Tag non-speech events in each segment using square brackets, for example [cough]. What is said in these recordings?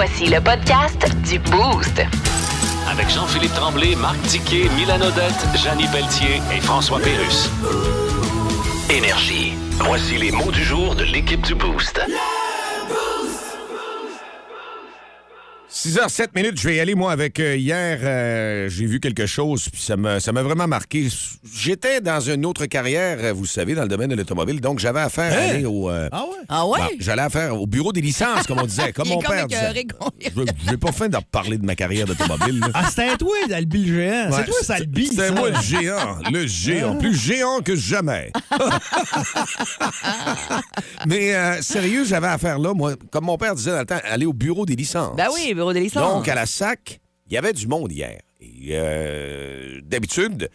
Voici le podcast du Boost. Avec Jean-Philippe Tremblay, Marc Tiquet, Milan Odette, Janine Pelletier et François Pérus. Énergie. Voici les mots du jour de l'équipe du Boost. 6h07 minutes, je vais y aller, moi, avec euh, hier, euh, j'ai vu quelque chose, puis ça m'a ça m'a vraiment marqué. J'étais dans une autre carrière, euh, vous savez, dans le domaine de l'automobile, donc j'avais affaire à aller au... euh, Ah ouais? Ah ouais? bon, J'allais affaire au bureau des licences, comme on disait, comme mon comme père disait. Je n'ai pas faim de parler de ma carrière d'automobile. Ah, c'était toi, Albi le géant. Ouais, c'est toi, ça Albi. C'était ça. moi le géant, le géant, plus géant que jamais. [laughs] Mais euh, sérieux, j'avais affaire là, moi, comme mon père disait dans le temps, aller au bureau des licences. Ben oui, bureau Donc, à la SAC, il y avait du monde hier. Et euh, d'habitude,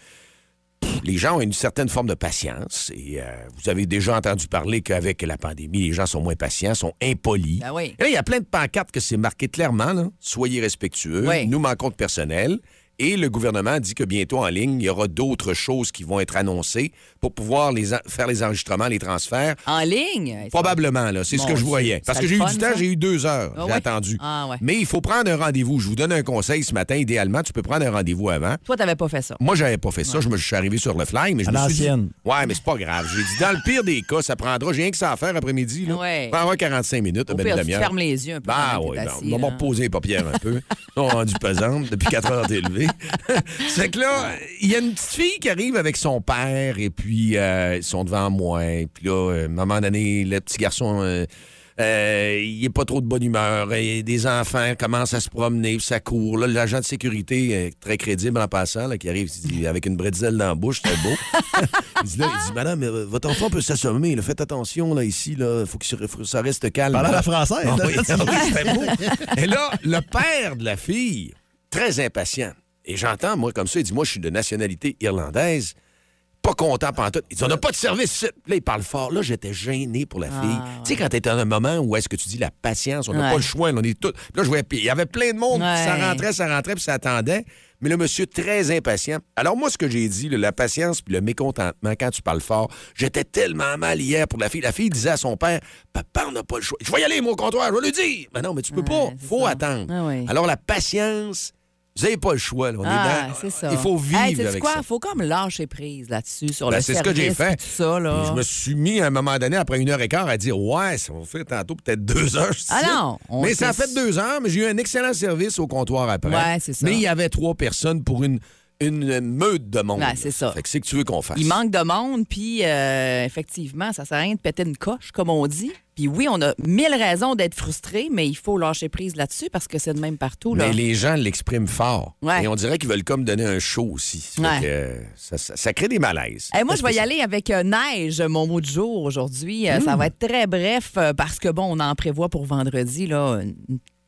les gens ont une certaine forme de patience. Et euh, vous avez déjà entendu parler qu'avec la pandémie, les gens sont moins patients, sont impolis. Ben oui. Et là, il y a plein de pancartes que c'est marqué clairement. là. Soyez respectueux. Oui. Nous manquons de personnel. Et le gouvernement dit que bientôt en ligne, il y aura d'autres choses qui vont être annoncées pour pouvoir les faire les enregistrements, les transferts. En ligne? Probablement, là. C'est ce que je voyais. Parce que j'ai eu du temps, j'ai eu deux heures. Ah j'ai ouais? attendu. Ah ouais. Mais il faut prendre un rendez-vous. Je vous donne un conseil ce matin. Idéalement, tu peux prendre un rendez-vous avant. Toi, t'avais pas fait ça. Moi, j'avais pas fait ça. Je me je suis arrivé sur le fly, mais je À me suis dit... l'ancienne. Ouais, mais c'est pas grave. J'ai dit, dans le pire des cas, ça prendra... J'ai rien que ça à faire après-midi. Là. Ouais. Ça prendra 45 minutes, Au ben, pire, tu fermes les yeux un peu. Bah t'es ben, on va reposer les paupières un peu. On rendu pesante depuis 4 heures c'est [laughs] que là, il y a une petite fille qui arrive avec son père et puis euh, ils sont devant moi. Et puis là, euh, à un moment donné, le petit garçon, euh, euh, il est pas trop de bonne humeur. Et des enfants commencent à se promener, puis ça court. Là, l'agent de sécurité, très crédible en passant, là, qui arrive il dit, avec une bretzel dans la bouche, c'est beau. [laughs] il, dit, là, il dit, Madame, votre enfant peut s'assommer. là. Faites attention, là, ici, là, faut que ça- reste calme. Parlant la française. Ah oui, ah oui, beau. Et là, le père de la fille, très impatient. Et j'entends, moi, comme ça, il dit Moi, je suis de nationalité irlandaise. Pas content pantoute. Il dit On n'a pas de service. Là, il parle fort. Là, j'étais gêné pour la fille. Tu sais, quand t'es dans un moment où est-ce que tu dis la patience, on n'a Ouais. pas le choix, là, on est tous. Là, je voyais, il y avait plein de monde. Ouais. Ça rentrait, ça rentrait, puis ça attendait. Mais le monsieur, très impatient. Alors, moi, ce que j'ai dit, là, la patience puis le mécontentement quand tu parles fort, j'étais tellement mal hier pour la fille. La fille disait à son père Papa, on n'a pas le choix. Je vais y aller, mon comptoir, je vais lui dire. Mais non, mais tu peux pas. Faut ça. attendre. Ah. Alors, la patience, vous n'avez pas le choix. là. On Ah, est dans- ça. Il faut vivre Hey, avec quoi? ça. faut comme lâcher prise là-dessus sur Ben, le c'est ce que j'ai fait. ça, là. Je me suis mis à un moment donné, après une heure et quart, à dire Ouais, ça va faire tantôt peut-être deux heures. Ah sais. non, on Mais ça a fait deux heures, mais j'ai eu un excellent service au comptoir après. Ouais, c'est ça. Mais il y avait trois personnes pour une, une meute de monde. Ouais, c'est ça. Fait que c'est que tu veux qu'on fasse. Il manque de monde, puis euh, effectivement, ça sert à rien de péter une coche, comme on dit. Puis oui, on a mille raisons d'être frustré, mais il faut lâcher prise là-dessus parce que c'est de même partout. Là. Mais les gens l'expriment fort. Ouais. Et on dirait qu'ils veulent comme donner un show aussi. Ouais. que, euh, ça, ça- ça crée des malaises. Eh, moi, je vais y aller avec euh, neige, mon mot du jour aujourd'hui. Euh, Mmh. Ça va être très bref parce que, bon, on en prévoit pour vendredi, là, une-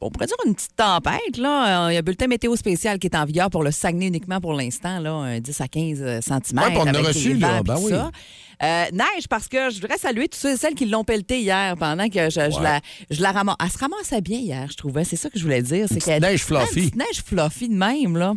on pourrait dire une petite tempête. Là. Euh, Il y a un bulletin météo spécial qui est en vigueur pour le Saguenay uniquement pour l'instant, là, un 10 à 15 cm. Ouais, on a reçu, là. Ben oui. Euh, neige, parce que je voudrais saluer tous ceux et celles qui l'ont pelleté hier pendant que je, la, je la ramasse. Elle se ramassait bien hier, je trouvais. C'est ça que je voulais dire. C'est qu'elle- neige fluffy. Une petite neige fluffy de même, là.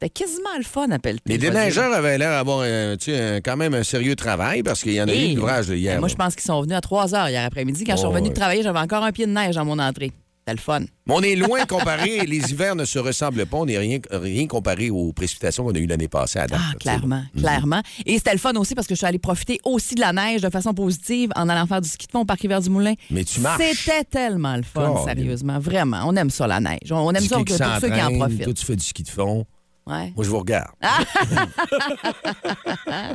C'était quasiment le fun à pelleter. Les déneigeurs avaient l'air d'avoir un- quand même un sérieux travail parce qu'il y en a eu Et- de l'ouvrage hier. Moi, je pense qu'ils sont venus à 3 heures hier après-midi. Quand je suis Oh, revenue ouais. de travailler, j'avais encore un pied de neige dans mon entrée. C'était le fun. Mais on est loin comparé. [laughs] les hivers ne se ressemblent pas. On n'est rien, rien comparé aux précipitations qu'on a eues l'année passée à date. Ah, sais, là. clairement, clairement. Et c'était le fun aussi parce que je suis allée profiter aussi de la neige de façon positive en allant faire du ski de fond au Parc Rivière du Moulin. Mais tu marches. C'était tellement le fun, sérieusement. Vraiment. On aime ça, la neige. On aime Du ça que tous ceux qui en profitent. Toi, tu fais du ski de fond. Ouais. Moi, je vous regarde. [laughs]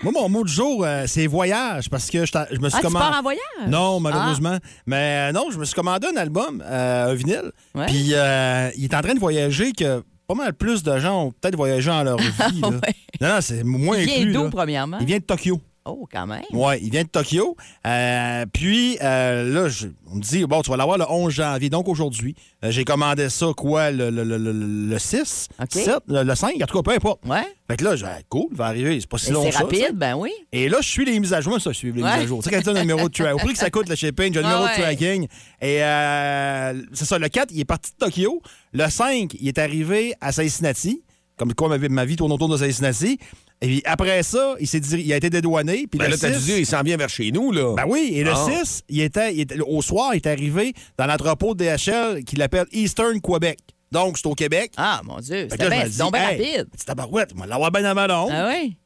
Moi, mon mot du jour, euh, c'est voyage parce que je, t'a- je me suis Ah, tu commandé. pars en voyage? Ah. Non, malheureusement. Mais euh, non, je me suis commandé un album, euh, un vinyle. Ouais. Puis euh, il est en train de voyager que pas mal plus de gens ont peut-être voyagé en leur [laughs] vie. là. Ouais. Non, non, c'est moins Il vient inclus, d'où, là? premièrement? Il vient de Tokyo. Oh, quand même. Ouais, il vient de Tokyo. Euh, puis euh, là, je- on me dit, bon, tu vas l'avoir le 11 janvier, donc aujourd'hui. Euh, J'ai commandé ça, quoi, le, le, le, le- le 6, OK. 7, le, le 5, en tout cas, peu importe. Ouais. Fait que là, j'ai dit, cool, il va arriver, c'est pas si Et long C'est ça, rapide, ben oui. Et là, je suis les mises à jour. Ça, je suis les Ouais. mises à jour. Tu sais, quand tu as un numéro de tracking, au prix que ça coûte le shipping, j'ai un Ah numéro ouais. de tracking. Et euh, c'est ça, le 4, il est parti de Tokyo. Le 5, il est arrivé à Cincinnati. Comme quoi, ma vie, ma vie tourne autour de Cincinnati. Et puis après ça, il, s'est diri- il a été dédouané. Puis Ben le là, t'as dû 6 dire, il s'en vient vers chez nous, là. ben oui, et le Ah. 6, il était, il était- au soir, il est arrivé dans l'entrepôt de DHL qu'il appelle Eastern Quebec. Donc, c'est au Québec. Ah, mon Dieu, c'est bien hey, rapide. C'est tabarouette, on va l'avoir bien avant le 11. Ah oui?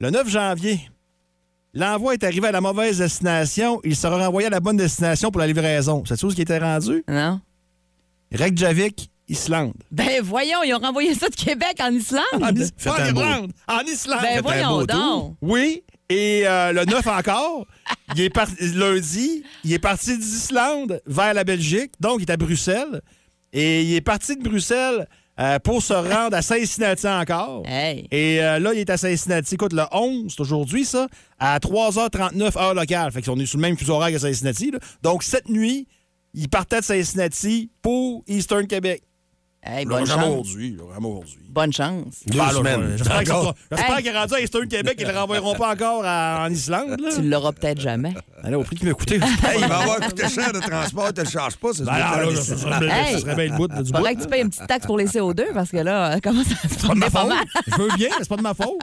Le 9 janvier, l'envoi est arrivé à la mauvaise destination. Il sera renvoyé à la bonne destination pour la livraison. C'est tout ce qui était rendu? Non? Reykjavik, Islande. Ben voyons, ils ont renvoyé ça de Québec en Islande. En, Is- pas en beau- Irlande, en Islande. ben voyons donc. Oui, et euh, le 9 encore, [laughs] il est parti lundi, il est parti d'Islande vers la Belgique, donc il est à Bruxelles. Et il est parti de Bruxelles euh, pour se rendre à Cincinnati encore. Hey. Et euh, là, il est à Cincinnati. Écoute, le 11, c'est aujourd'hui, ça, à 3h39 heure locale. Fait qu'on est sur le même fuseau horaire que Cincinnati. là. Donc, cette nuit, il partait de Cincinnati pour Eastern Québec. Hey, bonne chance. aujourd'hui. aujourd'hui. Bonne chance. Deux semaines. J'espère qu'ils Hey. qu'il est rendu à Eastern Québec et ils ne le renvoieront pas encore à- en Islande. Là. Tu l'auras peut-être jamais. Allez, au prix qu'il m'a coûté. [laughs] Hey, il va avoir [laughs] coûté cher de transport, tu le charges pas, ça Ben serait bien- Hey. ça serait bien le bout bout. Faudrait que tu payes une petite taxe pour les CO2 parce que là, [laughs] comment ça se C'est pas de ma faute. Je veux bien, mais c'est pas de ma faute.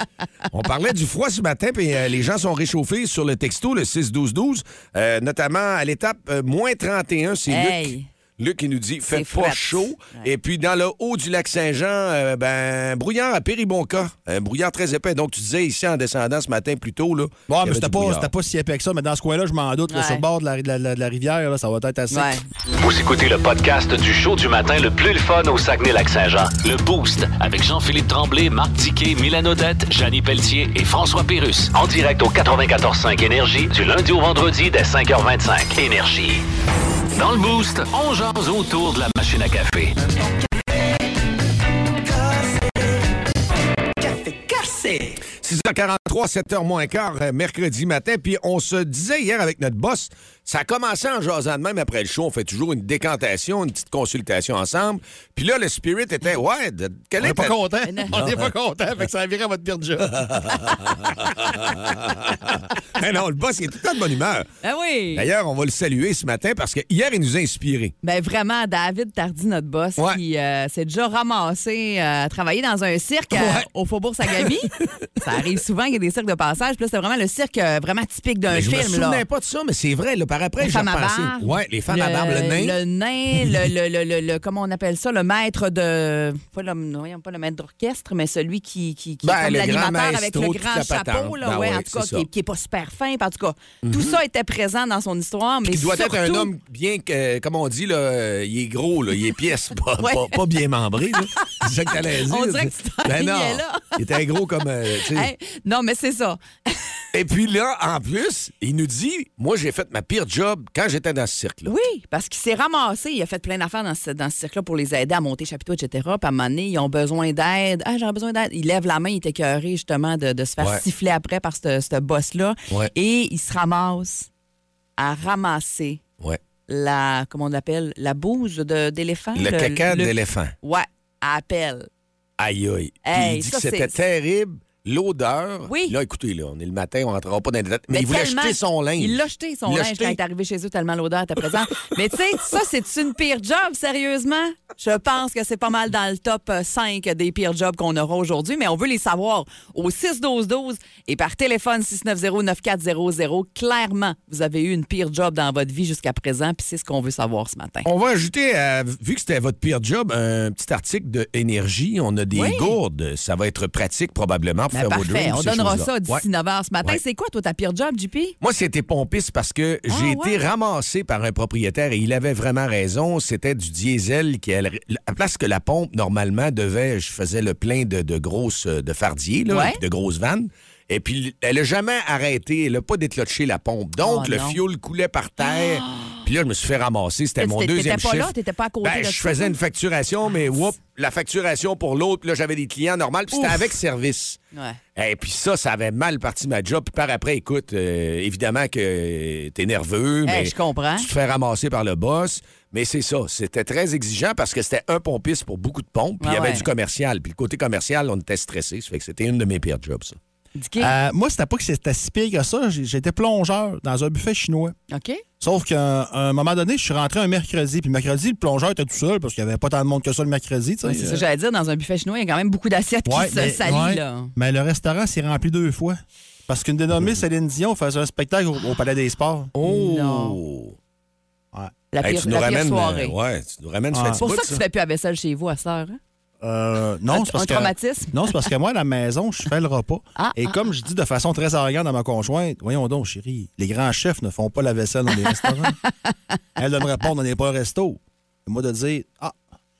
On parlait du froid ce matin, puis euh, les gens sont réchauffés sur le texto, le 6-12-12, euh, notamment à l'étape euh, moins 31, c'est. Hey. Luc qui nous dit faites pas chaud. Ouais. Et puis dans le haut du lac Saint-Jean, euh, ben brouillard à Péribonca, un brouillard très épais. Donc tu disais ici en descendant ce matin plus tôt là. Bon, il mais c'était pas, pas si épais que ça, mais dans ce coin-là, je m'en doute. là, Ouais. sur le bord de la, de la- de la rivière, là, ça va être assez. Ouais. Vous écoutez le podcast du show du matin le plus le fun au Saguenay-Lac-Saint-Jean. Le Boost avec Jean-Philippe Tremblay, Marc Diquet, Milan Odette, Janine Pelletier et François Pérus. En direct au 94.5 Énergie du lundi au vendredi dès 5h25. Énergie. Dans le Boost, on jase autour de la machine à café. 6h43, 7h moins quart, euh, mercredi matin. Puis on se disait hier avec notre boss, ça a commencé en jasant de même après le show. On fait toujours une décantation, une petite consultation ensemble. Puis là, le spirit était, ouais, de- quel On est n'est pas content. On n'est pas content, fait que ça a viré à votre pire job. [laughs] Eh non, le boss, il est tout le temps de bonne humeur. Ah oui. D'ailleurs, on va le saluer ce matin parce que hier, il nous a inspirés. Ben vraiment, David Tardy, notre boss, Ouais. qui euh, s'est déjà ramassé euh, à travailler dans un cirque euh, au Faubourg Sagami. [laughs] ça arrive souvent qu'il y a des cirques de passage. Puis là, c'est vraiment le cirque euh, vraiment typique d'un Mais je me film. là. souvenais pas de ça, mais c'est vrai. Là, par après, Les j'ai femmes à repensé. Ouais, les femmes à barbe, le nain. Le nain, le, le, le, le- comment on appelle ça, le maître de. Pas le, pas le maître d'orchestre, mais celui qui, qui, qui Ben, est l'animateur avec le grand chapeau, là, Ben ouais, en tout cas, qui, qui est pas super fin. En tout cas, tout ça était présent dans son histoire, mais Qui doit être un homme bien, que, comme on dit, là, euh, il est gros, là, il est pièce, pas, [laughs] Ouais. pas, pas bien membré. C'est ça que t'allais [laughs] dire. On dirait que tu Ben [laughs] non, là. Il était gros comme. euh. Hey, non, mais c'est ça. Et puis là, en plus, il nous dit Moi, j'ai fait ma pire job quand j'étais dans ce cirque-là. Oui, parce qu'il s'est ramassé. Il a fait plein d'affaires dans ce, dans ce cirque-là pour les aider à monter chapiteau, etc. Puis à un moment donné, ils ont besoin d'aide. Ah, j'aurais besoin d'aide. Il lève la main, il est écœuré, justement, de, de se faire Ouais. siffler après par ce, ce boss-là. Ouais. Et il se ramasse à ramasser Ouais. la, comment on l'appelle, la bouse d'éléphant. Le, caca d'éléphant. Ouais, à appel. Aïe, aïe. Puis Hey, il dit ça, que c'était terrible. L'odeur. Oui. Là, écoutez, là, on est le matin, on rentrera pas dans les détails. Mais, il voulait jeter son linge. Il l'a jeté, son Il linge, jeté. quand il est arrivé chez eux, tellement l'odeur était présente. [laughs] Mais tu sais, ça, c'est une pire job, sérieusement? Je pense que c'est pas mal dans le top euh, 5 des pires jobs qu'on aura aujourd'hui, mais on veut les savoir au 6-12-12 et par téléphone 690-9400. Clairement, vous avez eu une pire job dans votre vie jusqu'à présent, puis c'est ce qu'on veut savoir ce matin. On va ajouter, euh, vu que c'était votre pire job, un petit article de énergie. On a des Oui. gourdes. Ça va être pratique probablement Ben, on donnera ça d'ici Ouais. 9 h ce matin. Ouais. C'est quoi, toi, ta pire job, JP? Moi, c'était pompiste parce que j'ai Ah, été ouais. ramassé par un propriétaire et il avait vraiment raison. C'était du diesel qui, à place que la pompe, normalement, devait, je faisais le plein de, de grosses, de fardiers, là, de grosses vannes. Et puis, elle a jamais arrêté. Elle a pas déclenché la pompe. Donc, Oh, le non. fioul coulait par terre. Puis là, je me suis fait ramasser. C'était T'étais- mon t'étais deuxième pas chiffre. là? T'étais pas à côté Ben, je faisais une facturation, mais whoop, la facturation pour l'autre. Là, j'avais des clients normaux. Puis c'était avec service. Ouais. Et puis ça, ça avait mal parti ma job. Puis par après, écoute, euh, évidemment que t'es nerveux, Hey, mais je comprends. tu te fais ramasser par le boss. Mais c'est ça, c'était très exigeant parce que c'était un pompiste pour beaucoup de pompes. Puis il y Ah avait ouais. du commercial. Puis le côté commercial, on était stressé. Ça fait que c'était une de mes pires jobs, ça. Euh, moi, c'était pas que c'était si pire que ça. J'étais plongeur dans un buffet chinois. OK? Sauf qu'à un moment donné, je suis rentré un mercredi. Puis le mercredi, le plongeur était tout seul parce qu'il n'y avait pas tant de monde que ça le mercredi. c'est ça que j'allais dire. Dans un buffet chinois, il y a quand même beaucoup d'assiettes Ouais, qui se salient, ouais. là. Mais le restaurant s'est rempli deux fois. Parce qu'une dénommée Céline Dion faisait un spectacle au, au Palais des Sports. Oh! Non. Ouais. La Hey, pire, tu nous la pire ramènes, soirée. euh, ouais, tu nous ramènes Ah. ce C'est pour ça que tu fais plus la vaisselle chez vous à cette heure. hein? Euh, non, c'est parce un que. traumatisme? Non, c'est parce que moi, à la maison, je fais le repas. Ah, Et ah, comme je dis de façon très arrogante à ma conjointe, voyons donc, chérie, les grands chefs ne font pas la vaisselle dans les restaurants. [laughs] Elle de me répondre, on n'est pas un resto. Et moi de dire, ah.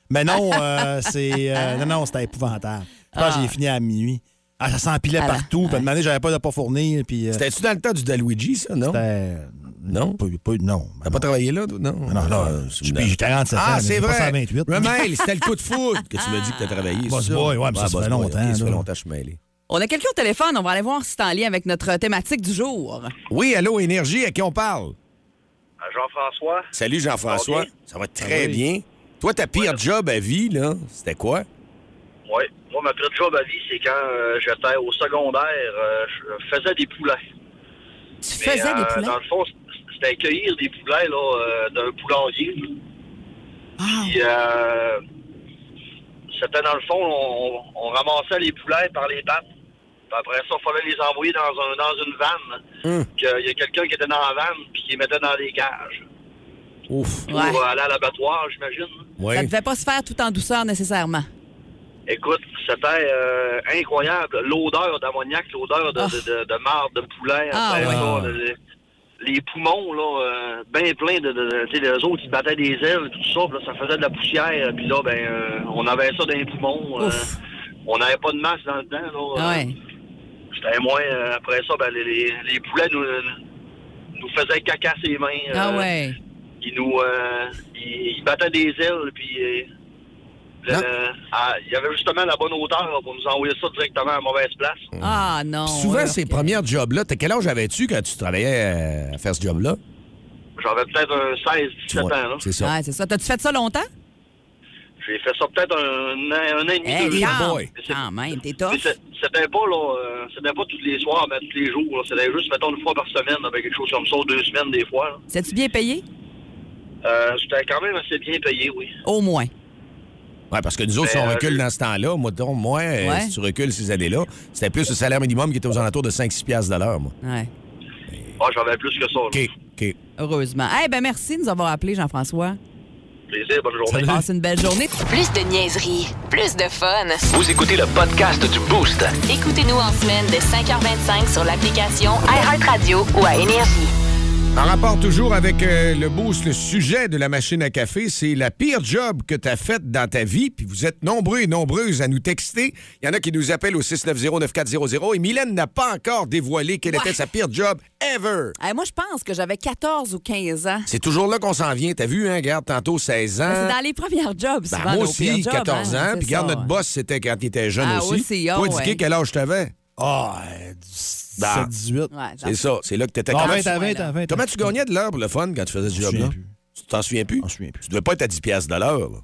Mais non, euh, c'est. euh, non, non, c'était épouvantable. Je pense que j'ai fini à minuit. Ah, ça s'empilait Ah partout. Puis, à j'avais pas de pas fournir. Puis. euh, C'était-tu dans le temps du Daluigi, ça, non? c'était- Non? Pas, pas- non. T'as pas travaillé là, toi? Non? Non, là, Ah, j'ai c'est une- j'ai 47 ans. Ah, c'est j'ai pas vrai. 128. Remel, [laughs] c'était le coup de foudre que tu m'as dit que t'as travaillé. Boss boy, ouais, mais ça, Ah, fait boy, longtemps, ça fait longtemps que je suis mêlé. On a quelqu'un au téléphone. On va aller voir si c'est en lien avec notre thématique du jour. Oui, allô, Énergie, à qui on parle? Jean-François, Salut, Jean-François. Ça va bien? Ça va très oui. bien. Toi, ta pire job à vie, là, c'était quoi? oui. Moi, ma pire job à vie, c'est quand euh, j'étais au secondaire, euh, je faisais des poulets. Tu Mais, faisais des euh, poulets? Dans le fond, c'était accueillir des poulets là, euh, d'un poulailler. Ah. Puis, euh, c'était dans le fond, on, on ramassait les poulets par les pattes. Puis après ça, il fallait les envoyer dans, un, dans une vanne. Hum. Que- Il y a quelqu'un qui était dans la vanne puis qui les mettait dans des cages. Ouf. Pour Ouais. euh, aller à l'abattoir, j'imagine. Ouais. Ça ne devait pas se faire tout en douceur nécessairement. Écoute, c'était euh, incroyable. L'odeur d'ammoniac, l'odeur de, Ah. de, de, de marde, de poulet. Ah, ouais. Les poumons, là, euh, bien pleins de... de, de tu sais, les autres, ils battaient des ailes, tout ça. puis là, ça faisait de la poussière. Puis là, ben, euh, on avait ça dans les poumons. euh, on n'avait pas de masse dans le temps. Là, Euh, ouais. C'était moins... euh, après ça, ben, les, les, les poulets nous, nous faisaient caca ses mains. Ah euh, ouais. ils nous euh, ils, ils battaient des ailes puis euh, le- Non. ah, il y avait justement la bonne hauteur pour nous envoyer ça directement à la mauvaise place. Ah non. Souvent, ces premières jobs-là, t'as quel âge avais-tu quand tu travaillais euh, à faire ce job-là? J'avais peut-être un 16, Tu 17 vois, ans. C'est ça. Ouais, c'est ça. T'as-tu fait ça longtemps? J'ai fait ça peut-être un, an- un an et demi, Hey, deux boy. quand même, t'es C'était pas là, euh, c'était pas tous les soirs, mais tous les jours. C'était juste mettons une fois par semaine, avec quelque chose comme ça, deux semaines des fois. C'est-tu bien payé? Euh, J'étais quand même assez bien payé, oui. Au moins. Parce que nous autres, si Ben, on euh, recule dans ce temps-là, moi, donc, moi euh, Ouais. si tu recules ces années-là, c'était plus le salaire minimum qui était aux alentours de 5-6 piastres de l'heure, moi. Ouais. Ah, j'avais plus que ça. là. OK, OK. Heureusement. Eh ben merci de nous avoir appelés, Jean-François. Plaisir, bonne journée. Passe une belle journée. Plus de niaiserie, plus de fun. Vous écoutez le podcast du Boost. Écoutez-nous en semaine de 5h25 sur l'application iHeartRadio ou à Énergie. En rapport toujours avec euh, le boost, le sujet de la machine à café, c'est la pire job que tu as faite dans ta vie. Puis vous êtes nombreux et nombreuses à nous texter. Il y en a qui nous appellent au 690-9400 et Mylène n'a pas encore dévoilé quelle Ouais. était sa pire job ever. Eh, moi, je pense que j'avais 14 ou 15 ans. C'est toujours là qu'on s'en vient. T'as vu, hein? Garde, tantôt 16 ans. Ben, C'est dans les premières jobs, Ben, moi aussi, jobs, 14 hein, ans. Puis garde, notre boss, c'était quand il était jeune Ah, aussi. oh, Dicky, ouais. quel âge t'avais? Ah, euh, 17, Ben, 18. Ouais, C'est ça. C'est là que t'étais. Comment, 20 tu... à 20 à 20. comment tu gagnais de l'heure pour le fun quand tu faisais ce job-là? Tu t'en souviens plus? Je m'en souviens plus. Tu devais pas être à 10 piastres de l'heure, là.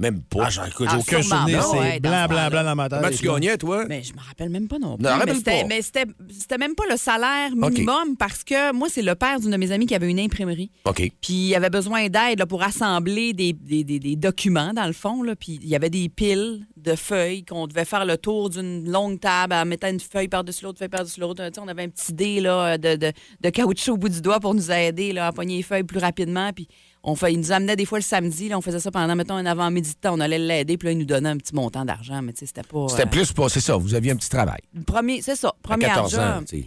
Même pas. Ah, j'en écoute, Ah, j'ai aucun sûrement souvenir. pas, C'est ouais, dans blanc, ce blanc, dans ma tête. Comment tu gagnais, toi? Mais je me rappelle même pas non plus. Non, mais rappelle c'était, pas. mais c'était, c'était même pas le salaire minimum parce que moi, c'est le père d'une de mes amies qui avait une imprimerie. OK. Puis il avait besoin d'aide là, pour assembler des, des- des- des documents, dans le fond. Là. Puis il y avait des piles de feuilles qu'on devait faire le tour d'une longue table en mettant une feuille par-dessus l'autre, feuille par-dessus l'autre. Tu sais, on avait un petit dé là, de, de, de caoutchouc au bout du doigt pour nous aider là, à pogner les feuilles plus rapidement. Puis on fait, il nous amenait des fois le samedi. Là, on faisait ça pendant, mettons, un avant-midi de temps. On allait l'aider. Puis là, il nous donnait un petit montant d'argent. Mais tu sais, c'était pas... C'était euh, plus pas, c'est ça, vous aviez un petit travail. premier, c'est ça, À premier 14 ans, job. tu sais.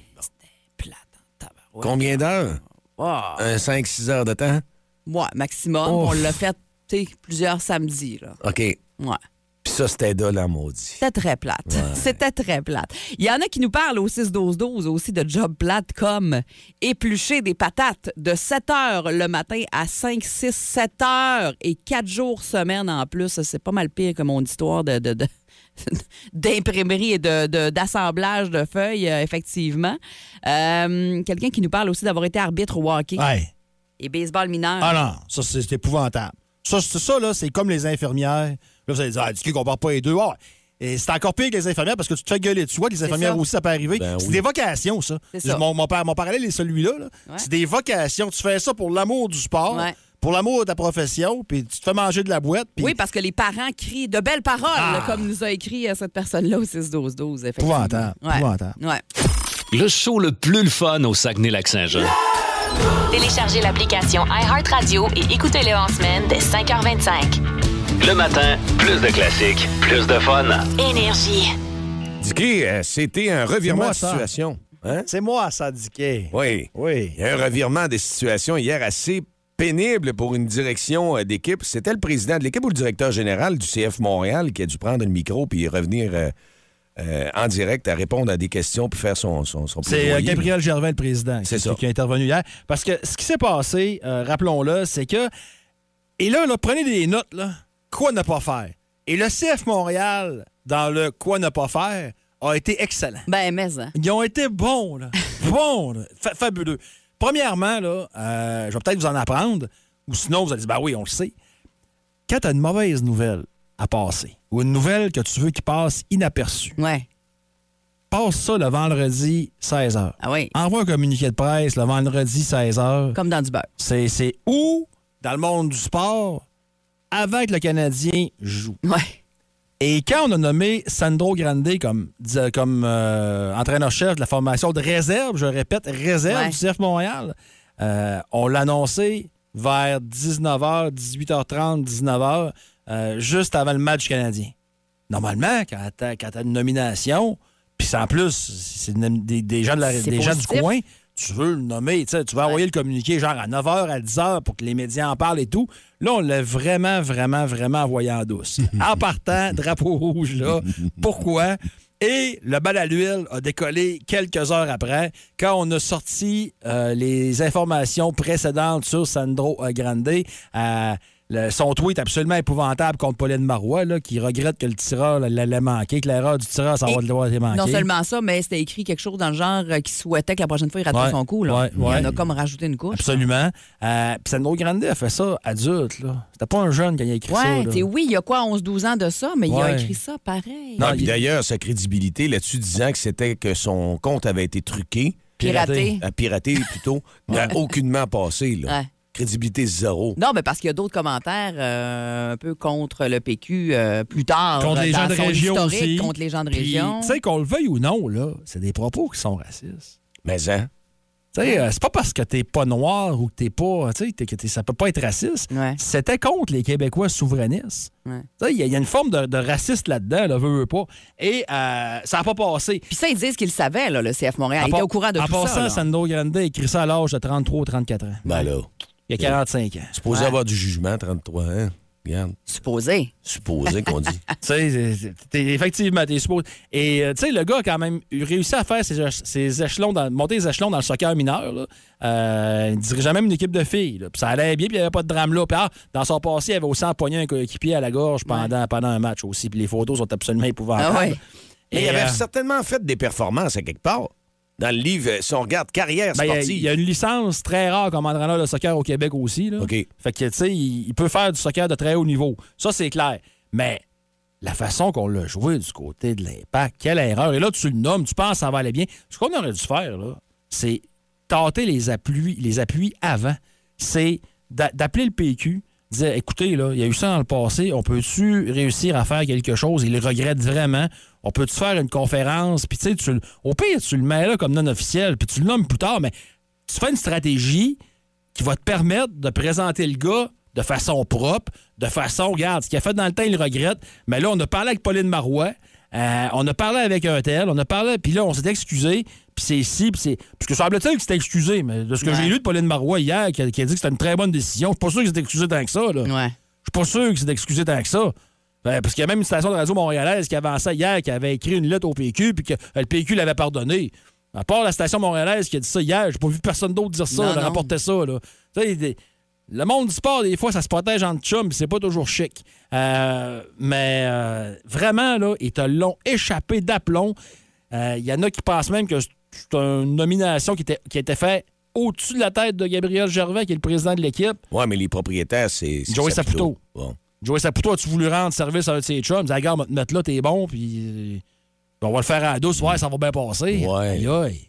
Plate en tabarouette. Combien d'heures? Ah, Un 5-6 heures de temps? ouais, maximum. Oh. On l'a fait tu sais, plusieurs samedis. Là. OK. Ouais. Ça, c'était dole en maudit. C'était très plate. [laughs] C'était très plate. Il y en a qui nous parlent au 6-12-12 aussi de job plate comme éplucher des patates de 7 heures le matin à 5, 6, 7 heures et 4 jours semaine en plus. C'est pas mal pire que mon histoire de. de- de- [laughs] d'imprimerie et de- de- d'assemblage de, feuilles, euh, effectivement. Euh, Quelqu'un qui nous parle aussi d'avoir été arbitre au hockey Ouais. et baseball mineur. Ah non, ça, c'est épouvantable. Ça, ça, là, c'est comme les infirmières. Là, vous allez dire, ah, tu compare pas les deux. Ah, et c'est encore pire que les infirmières parce que tu te fais gueuler dessus. Ouais, les infirmières ça. aussi, ça peut arriver. Ben c'est oui. des vocations, ça. Mon, mon, mon parallèle est celui-là. Ouais. C'est des vocations. Tu fais ça pour l'amour du sport, Ouais. pour l'amour de ta profession, puis tu te fais manger de la boîte. puis Oui, parce que les parents crient de belles paroles, Ah. là, comme nous a écrit euh, cette personne-là au 6-12-12. effectivement. Épouvantable, Ouais. Ouais. Le show le plus le fun au Saguenay-Lac-Saint-Jean. Téléchargez l'application iHeartRadio et écoutez-le en semaine dès 5h25. Le matin, plus de classiques, plus de fun. Énergie. Dicky, euh, c'était un revirement de situation. Hein? C'est moi, ça, Dicky. Oui. Oui. Il y a un revirement des situations hier assez pénible pour une direction euh, d'équipe. C'était le président de l'équipe ou le directeur général du CF Montréal qui a dû prendre le micro puis revenir euh, euh, en direct à répondre à des questions puis faire son, son, son C'est euh. Gabriel Gervais, le président, C'est qui, ça. qui est intervenu hier. Parce que ce qui s'est passé, euh, rappelons-le, c'est que. Et là, là, prenez des notes, là. Quoi ne pas faire? Et le CF Montréal, dans le quoi ne pas faire, a été excellent. Ben, mais, hein. Ils ont été bons, là. [laughs] bons, là. Fa- fabuleux. Premièrement, là, euh, je vais peut-être vous en apprendre, ou sinon vous allez dire, ben oui, on le sait. Quand tu as une mauvaise nouvelle à passer, ou une nouvelle que tu veux qui passe inaperçue, Ouais. passe ça le vendredi 16h. Ah oui. Envoie un communiqué de presse le vendredi 16h. Comme dans du beurre. C'est, c'est où, dans le monde du sport, avant que le Canadien joue. Ouais. Et quand on a nommé Sandro Grande comme, comme euh, entraîneur-chef de la formation de réserve, je répète, réserve Ouais. du CF Montréal, euh, on l'a annoncé vers 19h, 18h30, 19h, euh, juste avant le match canadien. Normalement, quand quand t'as une nomination, puis c'est en plus, c'est des, des gens, de la- des gens du coin, tu veux le nommer, tu veux envoyer le communiqué genre à 9h, à 10h pour que les médias en parlent et tout. Là, on l'a vraiment, vraiment, vraiment envoyé en douce. [laughs] en partant, drapeau rouge, là. Pourquoi? Et le bal à l'huile a décollé quelques heures après, quand on a sorti euh, les informations précédentes sur Sandro Grande. Euh, le- son tweet absolument épouvantable contre Pauline Marois, là, qui regrette que le tireur l'allait manquer, que l'erreur du tireur, ça va devoir être manqué. Non seulement ça, mais c'était écrit quelque chose dans le genre euh, qui souhaitait que la prochaine fois, il rate Ouais, son coup. Là. ouais, Il en a comme rajouté une couche. Absolument. Euh, Puis Sandro Grande a fait ça adulte. là. C'était pas un jeune quand il a écrit ça. Là. oui, il y a quoi, 11-12 ans de ça, mais il a écrit ça pareil. Non, puis il- d'ailleurs, sa crédibilité là-dessus disant que c'était que son compte avait été truqué, Piraté. à piraté plutôt, n'a aucunement passé. Là. Crédibilité zéro. Non, mais parce qu'il y a d'autres commentaires euh, un peu contre le PQ euh, plus tard. Contre les dans gens de région historique, aussi. Contre les gens de Puis, région. Tu sais, qu'on le veuille ou non, là, c'est des propos qui sont racistes. Mais hein? Tu sais, euh, c'est pas parce que t'es pas noir ou que t'es pas. Tu sais, que t'es- ça peut pas être raciste. Ouais. C'était contre les Québécois souverainistes. Ouais. Tu sais, il y, a- il y a une forme de, de raciste là-dedans, là, veut, veut pas. Et euh, ça n'a pas passé. Puis ça, ils disent qu'ils le savaient, là, le CF Montréal. En Il était par- au courant de en tout passant, ça. là. Sandro Grande a écrit ça à l'âge de 33 ou 34 ans. Ben là, Il y a 45 ans. supposé Ouais. avoir du jugement, 33 ans. Regarde, Supposé. supposé qu'on dit. [laughs] Tu sais, effectivement, t'es supposé. Et, euh, tu sais, le gars a quand même réussi à faire ses, éche- ses échelons, dans, monter les échelons dans le soccer mineur. Là. Euh, il dirigeait même une équipe de filles. là. Puis ça allait bien, puis il n'y avait pas de drame là. Puis ah, dans son passé, il avait aussi empoigné un coéquipier à la gorge pendant, pendant un match aussi. Puis les photos sont absolument épouvantables. Ah ouais. Mais il Et, avait euh, certainement fait des performances à quelque part. Dans le livre, euh, si on regarde carrière Ben, sportive. il y, a une licence très rare comme entraîneur de soccer au Québec aussi. Là. OK. Fait que, tu sais, il, il peut faire du soccer de très haut niveau. Ça, c'est clair. Mais la façon qu'on l'a joué du côté de l'impact, quelle erreur. Et là, tu le nommes, tu penses que ça va aller bien. Ce qu'on aurait dû faire, là, c'est tâter les appuis, les appuis avant. C'est d'a- d'appeler le PQ, dire écoutez, il y a eu ça dans le passé, on peut-tu réussir à faire quelque chose? Il regrette vraiment. On peut-tu faire une conférence? Puis, tu sais, au pire, tu le mets là comme non officiel, puis tu le nommes plus tard, mais tu fais une stratégie qui va te permettre de présenter le gars de façon propre, de façon, regarde, ce qu'il a fait dans le temps, il regrette. Mais là, on a parlé avec Pauline Marois, euh, on a parlé avec un tel, on a parlé, puis là, on s'est excusé, puis c'est ici, puis c'est. Parce que semble-t-il que c'était excusé, mais de ce que Ouais. j'ai lu de Pauline Marois hier, qui a, qui a dit que c'était une très bonne décision, je suis pas sûr que c'était excusé tant que ça, là. Ouais. Je suis pas sûr que c'est excusé tant que ça. Ben, parce qu'il y a même une station de radio montréalaise qui avançait hier, qui avait écrit une lettre au PQ, puis que le PQ l'avait pardonné. À part la station montréalaise qui a dit ça hier, j'ai pas vu personne d'autre dire ça, rapporter ça. Là. Tu sais, des- le monde du sport, des fois, ça se protège entre chums, c'est pas toujours chic. Euh, mais euh, vraiment, là, ils te l'ont échappé d'aplomb. Euh, Il y en a qui pensent même que c'est une nomination qui, était, qui a été faite au-dessus de la tête de Gabriel Gervais, qui est le président de l'équipe. Ouais, mais les propriétaires, c'est. Joey Saputo. Bon. Joey Saputo, as-tu voulu rendre service à un de ses chums? Il dit, regarde, on va te mettre là, t'es bon, puis on va le faire à la douce, ouais, ça va bien passer. Ouais. Aïe, aïe.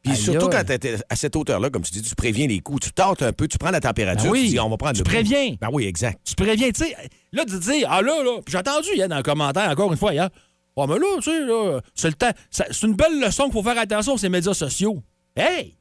Puis Aïe, surtout quand t'es à cette hauteur-là, comme tu dis, tu préviens les coups, tu tentes un peu, tu prends la température, Ben oui. tu dis on va prendre Tu le préviens. Ben oui, exact. Tu préviens, tu sais. Là, tu te dis, ah là, là, puis j'ai entendu hier dans un commentaire, encore une fois, hier, oh, mais là, tu sais, là, c'est le temps. C'est une belle leçon qu'il faut faire attention aux ces médias sociaux. Hey!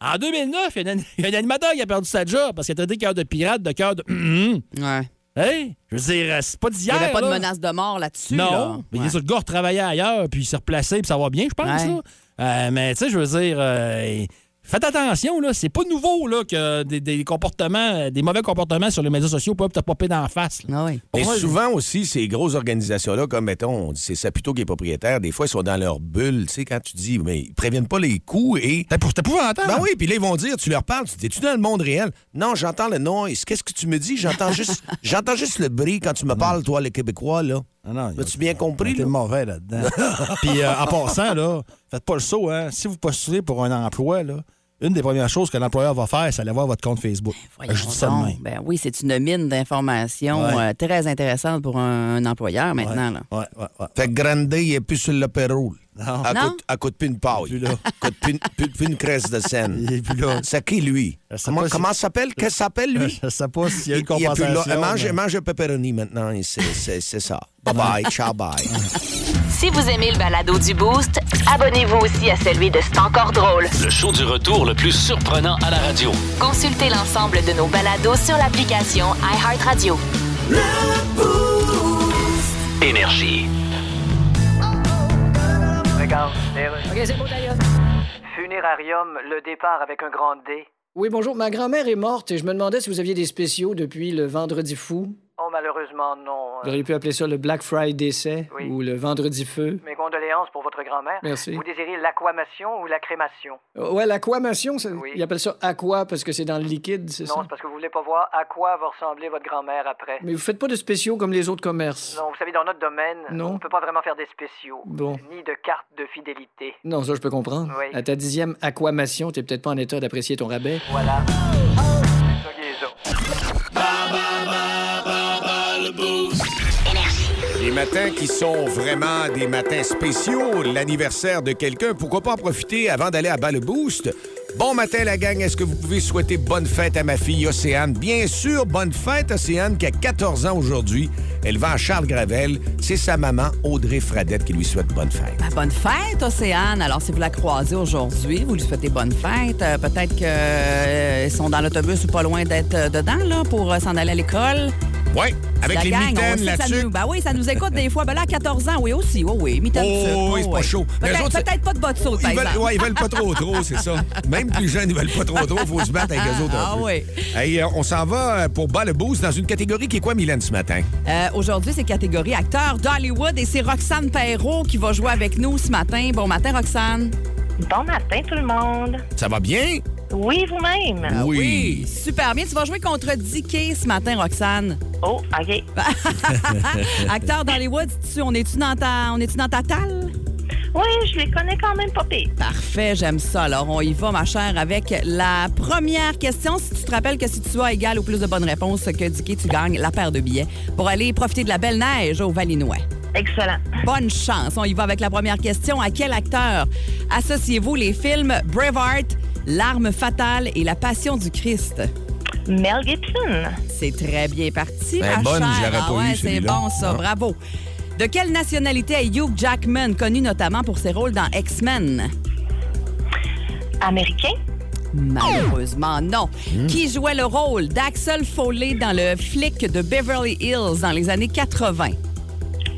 En 2009, il y a un- [laughs] il y a un animateur qui a perdu sa job parce qu'il a traité cœur de pirate de cœur de. [clears throat] Ouais. Hey! Je veux dire, c'est pas Il d'hier. n'y avait pas de menace de mort là-dessus. Non, là. mais Ouais. autres gars retravaillait ailleurs, puis il s'est replacé, puis ça va bien, je pense. Ouais. là. Euh, mais tu sais, je veux dire, euh, faites attention, là, c'est pas nouveau là, que des, des comportements, des mauvais comportements sur les médias sociaux peuvent te popper dans la face. là. Ah oui. Ouais, souvent aussi, ces grosses organisations-là, comme mettons, on dit, c'est Saputo qui est propriétaire, des fois, ils sont dans leur bulle, tu sais, quand tu dis, mais ils préviennent pas les coups et. C'est pour- c'est épouvantable. Ben oui, puis là, ils vont dire, tu leur parles, tu dis, es-tu dans le monde réel? Non, j'entends le noise. Qu'est-ce que tu me dis? J'entends juste, [laughs] j'entends juste le bruit quand tu me parles, toi, les Québécois, là. Ah non, As-tu bien compris, T'es là? mauvais là-dedans. [laughs] Puis euh, en passant, là, faites pas le saut, hein. Si vous postulez pour un emploi, là, une des premières choses que l'employeur va faire, c'est aller voir votre compte Facebook. Voyons je dis ça de même. Ben oui, c'est une mine d'informations Ouais. euh, très intéressante pour un, un employeur maintenant. Là. Ouais, ouais, ouais. Fait que Grandet, il est plus sur le payroll. Non. À Non? coûte, à coûte plus une paille. Plus là. Coûte plus, une- plus- plus une crèche de scène. Il est plus là. C'est qui, lui? Comment, si- comment ça s'appelle? Qu'est-ce que ça s'appelle, lui? Je sais pas s'il y a une Il- il est plus là. compensation. Mange, mais- mange un pepperoni maintenant. et C'est c'est- c'est ça. Bye-bye. Ciao, bye. [laughs] Si vous aimez le balado du Boost, abonnez-vous aussi à celui de C'est encore drôle. Le show du retour le plus surprenant à la radio. Consultez l'ensemble de nos balados sur l'application iHeartRadio. Énergie. Regarde, OK, c'est bon d'ailleurs. Funérarium, le départ avec un grand D. Oui, bonjour. Ma grand-mère est morte et je me demandais si vous aviez des spéciaux depuis le Vendredi fou. Oh, malheureusement, non. Vous auriez pu appeler ça le Black Friday décès Oui. ou le Vendredi feu. Mes condoléances pour votre grand-mère. Merci. Vous désirez l'aquamation ou la crémation? Euh, Ouais, l'aquamation, ça- Oui. ils appellent ça aqua parce que c'est dans le liquide, c'est Non, ça? c'est parce que vous voulez pas voir à quoi va ressembler votre grand-mère après. Mais vous faites pas de spéciaux comme les autres commerces. Non, vous savez, dans notre domaine, Non. on peut pas vraiment faire des spéciaux. Bon. Ni de carte de fidélité. Non, ça, je peux comprendre. Oui. À ta dixième aquamation, t'es peut-être pas en état d'apprécier ton rabais. Voilà. C'est Matins qui sont vraiment des matins spéciaux, l'anniversaire de quelqu'un, pourquoi pas en profiter avant d'aller à bas le boost? Bon matin la gang, est-ce que vous pouvez souhaiter bonne fête à ma fille Océane? Bien sûr, bonne fête Océane qui a 14 ans aujourd'hui. Elle va à Charles Gravel. C'est sa maman Audrey Fradette qui lui souhaite bonne fête. Ben, bonne fête, Océane. Alors, si vous la croisez aujourd'hui, vous lui souhaitez bonne fête. Euh, Peut-être qu'ils sont dans l'autobus ou pas loin d'être euh, dedans là, pour euh, s'en aller à l'école. Ouais, avec La les gang, mitaines là-dessus. nous, ben oui, ça nous écoute des fois. Ben là, à 14 ans, oui, aussi. Oui, oui. Mitaine Oh, oui, c'est pas oui. chaud. Peut-être autres, peut-être pas de bottes sautes, par Ils veulent, exemple. ouais, ils veulent pas trop [laughs] trop, c'est ça. Même plus jeunes, ils veulent pas trop trop. Faut se battre avec eux autres Ah oui. Hey, euh, on s'en va euh, pour bas le boost dans une catégorie qui est quoi, Mylène, ce matin? Euh, Aujourd'hui, c'est catégorie acteur d'Hollywood et c'est Roxane Perrault qui va jouer avec nous ce matin. Bon matin, Roxane. Bon matin, tout le monde. Ça va bien? Oui, vous-même. Ah oui. Super bien. Tu vas jouer contre Dicky ce matin, Roxane. Oh, OK. [laughs] [laughs] acteur d'Hollywood, tu- on est-tu dans ta, on est-tu dans ta talle? Oui, je les connais quand même pas pire. Parfait, j'aime ça. Alors, on y va, ma chère, avec la première question. Si tu te rappelles que si tu as égal ou plus de bonnes réponses que Dicky, tu gagnes la paire de billets pour aller profiter de la belle neige au Valinois. Excellent. Bonne chance. On y va avec la première question. À quel acteur associez-vous les films Braveheart, L'arme fatale et La passion du Christ? Mel Gibson. C'est très bien parti, Ben, ma bonne, chère. je l'aurais Ah ouais, eu, c'est bon, ça. Ah. Bravo. De quelle nationalité est Hugh Jackman, connu notamment pour ses rôles dans X-Men? Américain? Malheureusement, non. Hmm. Qui jouait le rôle d'Axel Foley dans le flic de Beverly Hills dans les années 80?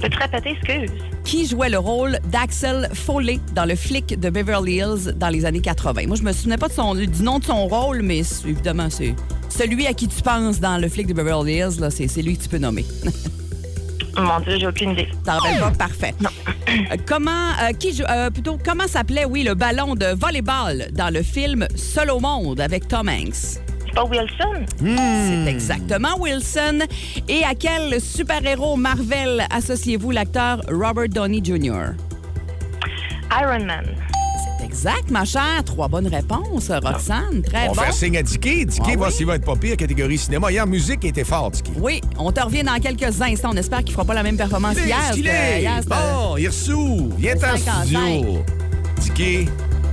Peux-tu répéter, excuse? Qui jouait le rôle d'Axel Foley dans le flic de Beverly Hills dans les années 80? Moi, je me souvenais pas de son, du nom de son rôle, mais évidemment, c'est celui à qui tu penses dans le flic de Beverly Hills, là, c'est c'est lui que tu peux nommer. [laughs] Mon Dieu, j'ai aucune idée. T'en rappelles pas? Parfait. Euh, comment, euh, qui euh, plutôt, comment s'appelait, oui, le ballon de volleyball dans le film Seul au monde avec Tom Hanks? C'est pas Wilson? C'est exactement Wilson. Et à quel super-héros Marvel associez-vous l'acteur Robert Downey Jr.? Iron Man. C'est exact, ma chère. Trois bonnes réponses, Roxane. Très On bon. va faire signe à Dicky. Dicky, Ah voir oui? s'il va être pas pire, catégorie cinéma. Hier, musique était fort, Dicky. Oui, on te revient dans quelques instants. On espère qu'il fera pas la même performance est? hier, c'était- Bon, il. Viens en 55. studio. Dicky.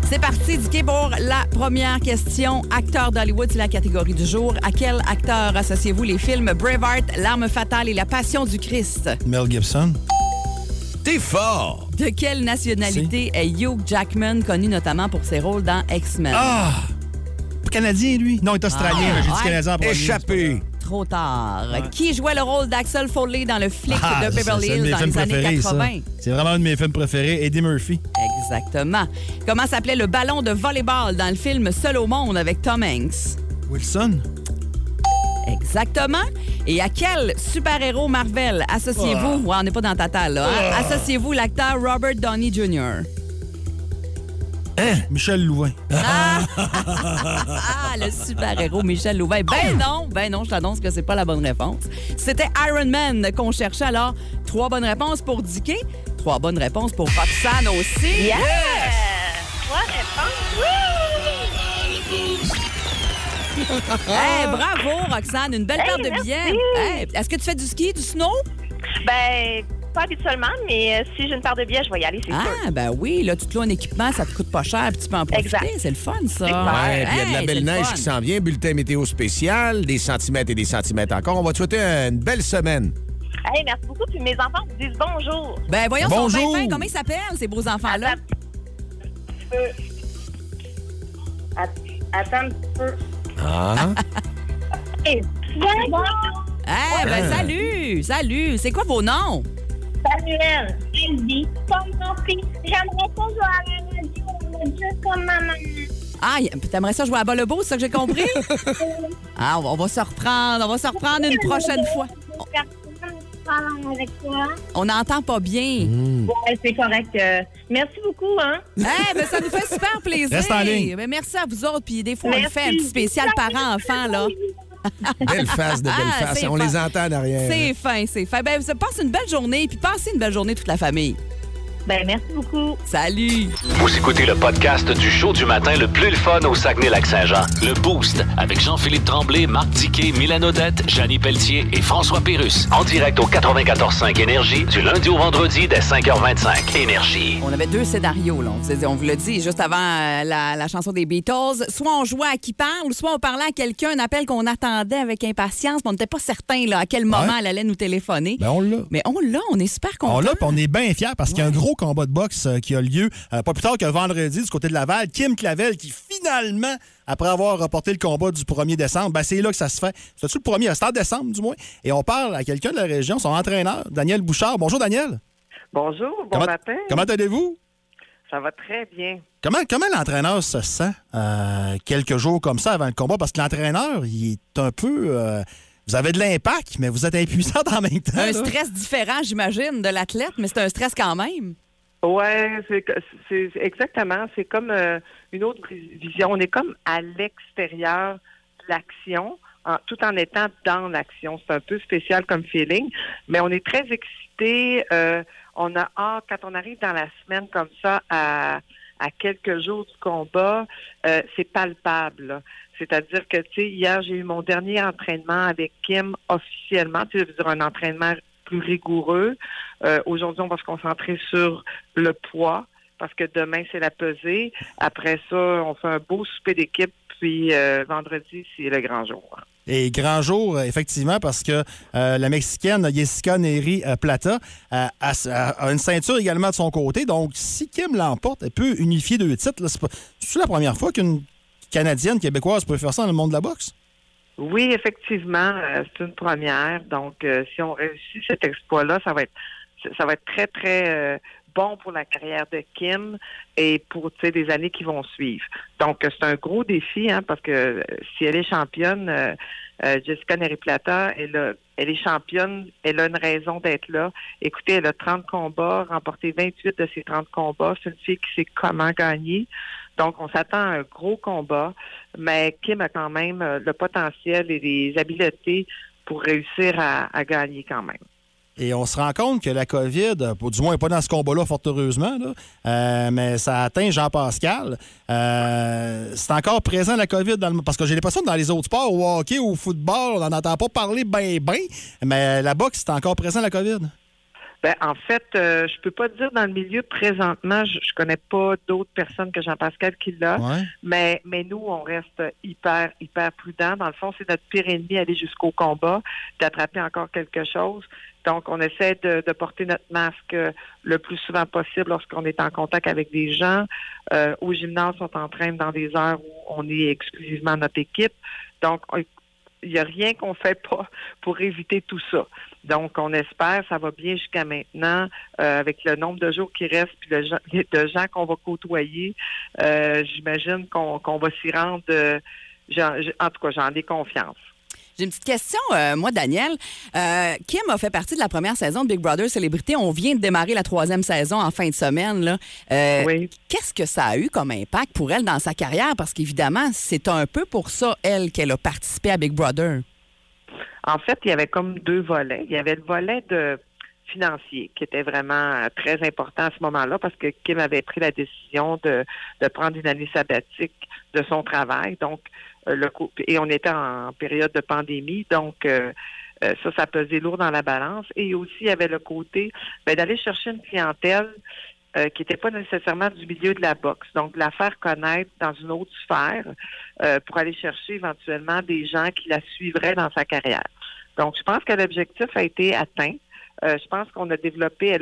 C'est parti, Dicky, pour la première question. Acteur d'Hollywood, c'est la catégorie du jour. À quel acteur associez-vous les films Braveheart, L'arme fatale et La passion du Christ? Mel Gibson. T'es fort. De quelle nationalité est Hugh Jackman, connu notamment pour ses rôles dans X-Men? Ah! Canadien, lui? Non, il est australien. Ah, J'ai dit ouais. Canadien. Échappé. Trop tard. Qui jouait le rôle d'Axel Foley dans le flic Ah, de Beverly c'est un de Hills mes dans films les années préférés, ça. 80? C'est vraiment un de mes films préférés. Eddie Murphy. Exactement. Comment s'appelait le ballon de volleyball dans le film Seul au monde avec Tom Hanks? Wilson. Exactement. Et à quel super-héros Marvel associez-vous? Ouais, on n'est pas dans là. hein? Associez-vous l'acteur Robert Downey Jr.? Michel Louvain. [laughs] Ah, le super-héros Michel Louvain. Ben non, ben non, je t'annonce que c'est pas la bonne réponse. C'était Iron Man qu'on cherchait. Alors, trois bonnes réponses pour Dicky, trois bonnes réponses pour Roxane aussi. Yeah! Trois réponses. [laughs] Hey, bravo, Roxane. Une belle Hey, paire de billets. Hey, Est-ce que tu fais du ski, du snow? Ben, pas habituellement, mais euh, si j'ai une paire de billets, je vais y aller, c'est sûr. Ah, ben oui, là, tu te loues un équipement, ça te coûte pas cher, puis tu peux en profiter. Exact. C'est le fun, ça. Ouais, puis il y a de la Hey, belle neige qui s'en vient. Bulletin météo spécial, des centimètres et des centimètres encore. On va te souhaiter une belle semaine. Hey, merci beaucoup. Puis mes enfants vous disent bonjour. Ben voyons, sont Bonjour. bien fins. Comment ils s'appellent, ces beaux enfants-là? Attends un petit peu. Ah. [laughs] Hey, bonjour. Eh ben Ah. salut, salut. C'est quoi vos noms? Samuel. Andy. Comme mon fils. J'aimerais pas jouer à la radio, juste comme ma maman. Ah, t'aimerais ça jouer à bas le beau, c'est ça que j'ai compris? [laughs] ah, on va, on va se reprendre, on va se reprendre une prochaine fois. Parlant avec toi. On n'entend pas bien. Ouais, c'est correct. euh, merci beaucoup, hein. Eh ben ça nous fait super [laughs] plaisir. Reste en ligne. Ben, merci à vous autres, puis des fois on le fait un petit spécial parents-enfants, là. [laughs] Belle face de belle Ah, face. On fin. les entend derrière. C'est fin, c'est fin. Ben, passe une belle journée, puis passez une belle journée toute la famille. Ben, merci beaucoup. Salut! Vous écoutez le podcast du show du matin le plus le fun au Saguenay-Lac-Saint-Jean. Le Boost avec Jean-Philippe Tremblay, Marc Diquet, Milan Odette, Janine Pelletier et François Pérus. En direct au 94.5 Énergie du lundi au vendredi dès 5h25. Énergie. On avait deux scénarios, là. On vous, l'a dit juste avant euh, la, la chanson des Beatles. Soit on jouait à qui parle, soit on parlait à quelqu'un, un appel qu'on attendait avec impatience, mais on n'était pas certain là, à quel moment Ouais. elle allait nous téléphoner. Ben, on l'a. Mais on l'a, on est super contents. On l'a, puis on est bien fiers parce qu'il y a un gros combat de boxe euh, qui a lieu euh, pas plus tard que vendredi du côté de Laval. Kim Clavel qui finalement, après avoir reporté le combat du 1er décembre, ben, c'est là que ça se fait. C'est-tu le premier? C'était en décembre, du moins. Et on parle à quelqu'un de la région, son entraîneur, Daniel Bouchard. Bonjour, Daniel. Bonjour, bon comment, matin. Comment allez-vous? Ça va très bien. Comment, comment l'entraîneur se sent euh, quelques jours comme ça avant le combat? Parce que l'entraîneur, il est un peu. euh, vous avez de l'impact, mais vous êtes impuissant [laughs] en même temps. Un là. stress différent, j'imagine, de l'athlète, mais c'est un stress quand même. Ouais, c'est exactement. C'est comme euh, une autre vision. On est comme à l'extérieur de l'action, tout en étant dans l'action. C'est un peu spécial comme feeling, mais on est très excités. euh, on a hâte quand on arrive dans la semaine comme ça à à quelques jours du combat, euh, c'est palpable. C'est-à-dire que, tu sais, hier, j'ai eu mon dernier entraînement avec Kim officiellement, tu sais, je veux dire, un entraînement plus rigoureux. Euh, Aujourd'hui, on va se concentrer sur le poids parce que demain, c'est la pesée. Après ça, on fait un beau souper d'équipe, puis euh, vendredi, c'est le grand jour. Et grand jour, euh, effectivement, parce que la Mexicaine Jessica Neri Plata a, a- une ceinture également de son côté. Donc, si Kim l'emporte, elle peut unifier deux titres. C'est la première fois qu'une Canadienne québécoise peut faire ça dans le monde de la boxe? Oui, effectivement, euh, c'est une première. Donc, euh, si on réussit cet exploit-là, ça va être ça va être très, très euh, bon pour la carrière de Kim et pour des années qui vont suivre. Donc, euh, c'est un gros défi, hein, parce que euh, si elle est championne, euh, Jessica Neriplata, elle, a- elle est championne, elle a une raison d'être là. Écoutez, elle a 30 combats, remporté 28 de ses 30 combats. C'est une fille qui sait comment gagner. Donc, on s'attend à un gros combat, mais Kim a quand même euh, le potentiel et les habiletés pour réussir à gagner quand même. Et on se rend compte que la COVID, euh, du moins pas dans ce combat-là, fort heureusement, euh, mais ça atteint Jean-Pascal. Euh, c'est encore présent la COVID dans le- parce que j'ai l'impression que dans les autres sports, au hockey, au football, on n'en entend pas parler bien, bien, mais la boxe, c'est encore présent la COVID. Ben, en fait, euh, je peux pas dire dans le milieu présentement, je, je connais pas d'autres personnes que Jean-Pascal qui l'a, Ouais. mais, mais nous, on reste hyper, hyper prudents. Dans le fond, c'est notre pire ennemi aller jusqu'au combat, d'attraper encore quelque chose. Donc, on essaie de, de porter notre masque euh, le plus souvent possible lorsqu'on est en contact avec des gens. Euh, au gymnase, on s'entraîne dans des heures où on est exclusivement notre équipe. Donc, on- il n'y a rien qu'on fait pas pour éviter tout ça. Donc, on espère, ça va bien jusqu'à maintenant, euh, avec le nombre de jours qui restent, puis le gens- de gens qu'on va côtoyer. euh, J'imagine qu'on va s'y rendre. euh, j'- en tout cas, j'en ai confiance. J'ai une petite question, euh, moi, Daniel. Euh, Kim a fait partie de la première saison de Big Brother Célébrité. On vient de démarrer la troisième saison en fin de semaine. là. Euh, Qu'est-ce que ça a eu comme impact pour elle dans sa carrière? Parce qu'évidemment, c'est un peu pour ça, elle, qu'elle a participé à Big Brother. En fait, il y avait comme deux volets. Il y avait le volet de financier qui était vraiment très important à ce moment-là parce que Kim avait pris la décision de, de prendre une année sabbatique de son travail. Donc, coup- et on était en période de pandémie, donc euh, euh, ça, ça pesait lourd dans la balance. Et aussi, il y avait le côté ben, d'aller chercher une clientèle euh, qui n'était pas nécessairement du milieu de la boxe. Donc, de la faire connaître dans une autre sphère euh, pour aller chercher éventuellement des gens qui la suivraient dans sa carrière. Donc, je pense que l'objectif a été atteint. Euh, je pense qu'on a développé,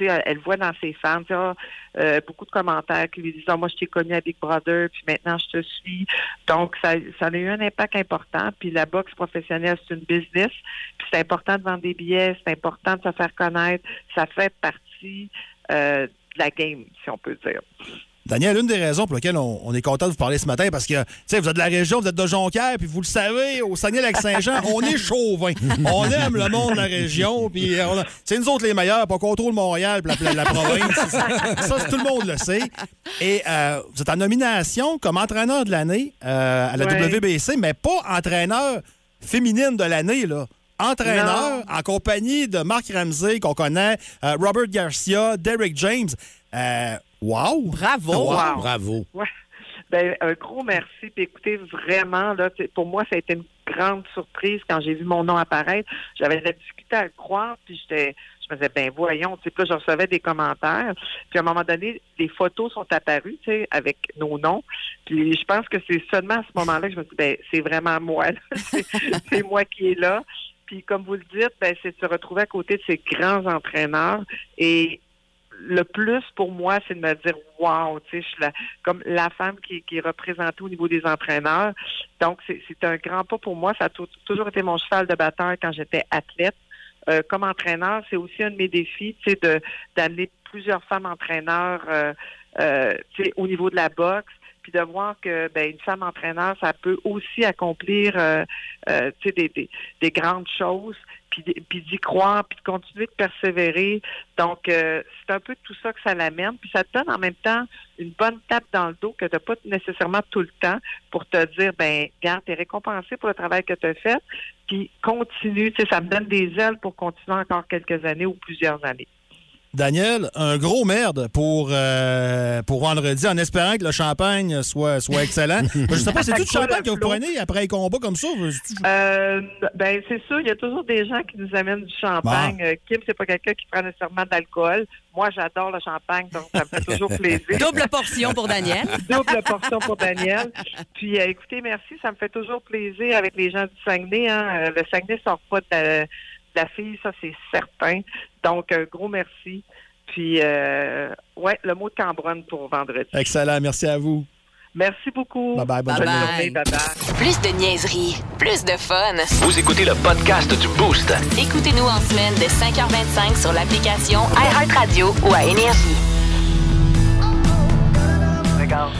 elle voit dans ses fans ah, euh, beaucoup de commentaires qui lui disent Ah, Moi, je t'ai connu à Big Brother, puis maintenant, je te suis. Donc, ça, ça a eu un impact important. Puis la boxe professionnelle, c'est une business. Puis c'est important de vendre des billets, c'est important de se faire connaître. Ça fait partie euh, de la game, si on peut dire. Daniel, une des raisons pour lesquelles on, on est content de vous parler ce matin, parce que, tu sais, vous êtes de la région, vous êtes de Jonquière, puis vous le savez, au Saguenay-Lac-Saint-Jean, on est chauvin. On aime le monde de la région, puis on a- c'est nous autres les meilleurs, on contrôle Montréal, puis la, la- province. Ça, tout le monde le sait. Et euh, vous êtes en nomination comme entraîneur de l'année euh, à la Ouais. WBC, mais pas entraîneur féminine de l'année, là. Entraîneur en compagnie de Marc Ramsey, qu'on connaît, euh, Robert Garcia, Derek James. Euh, wow! Bravo! Wow. Bravo. Ouais. Ben, un gros merci. Puis écoutez, vraiment, là, pour moi, ça a été une grande surprise quand j'ai vu mon nom apparaître. J'avais de la difficulté à le croire, puis j'étais, je me disais, ben voyons, tu sais, puis là, je recevais des commentaires. Puis à un moment donné, les photos sont apparues, tu sais, avec nos noms. Puis je pense que c'est seulement à ce moment-là que je me suis dit, ben, c'est vraiment moi, là. [laughs] c'est, c'est moi qui est là. Puis comme vous le dites, ben, c'est de se retrouver à côté de ces grands entraîneurs et le plus pour moi, c'est de me dire wow, tu sais, je suis la, comme la femme qui, est représentée au niveau des entraîneurs. Donc, c'est un grand pas pour moi. Ça a tou- toujours été mon cheval de bataille quand j'étais athlète. Euh, comme entraîneur, c'est aussi un de mes défis, tu sais, d'amener plusieurs femmes entraîneurs, euh, euh, tu sais, au niveau de la boxe, puis de voir que ben une femme entraîneur, ça peut aussi accomplir, euh, euh, des grandes choses, puis d'y croire, puis de continuer de persévérer. Donc, euh, c'est un peu tout ça que ça l'amène. Puis ça te donne en même temps une bonne tape dans le dos que tu n'as pas nécessairement tout le temps pour te dire, ben, garde, tu es récompensé pour le travail que tu as fait, puis continue. Tu sais, ça me donne des ailes pour continuer encore quelques années ou plusieurs années. Daniel, un gros merde pour, euh, pour vendredi, en espérant que le champagne soit, soit excellent. [laughs] Je sais pas, c'est tout le champagne que vous prenez après les combats comme ça? Euh, ben, c'est sûr, il y a toujours des gens qui nous amènent du champagne. Euh, Kim, c'est pas quelqu'un qui prend nécessairement d'alcool. Moi, j'adore le champagne, donc ça me fait toujours plaisir. [laughs] Double portion pour Daniel. [laughs] Double portion pour Daniel. Puis, euh, écoutez, merci, ça me fait toujours plaisir avec les gens du Saguenay. Hein. Le Saguenay sort pas de la, de la fille, ça, c'est certain. Donc, un gros merci. Puis, euh, ouais, le mot de Cambronne pour vendredi. Excellent, merci à vous. Merci beaucoup. Bye-bye, bonne Bonne journée. journée. Bye-bye. Plus de niaiserie, plus de fun. Vous écoutez le podcast du Boost. Écoutez-nous en semaine de 5h25 sur l'application iHeartRadio ou à Énergie. Regarde,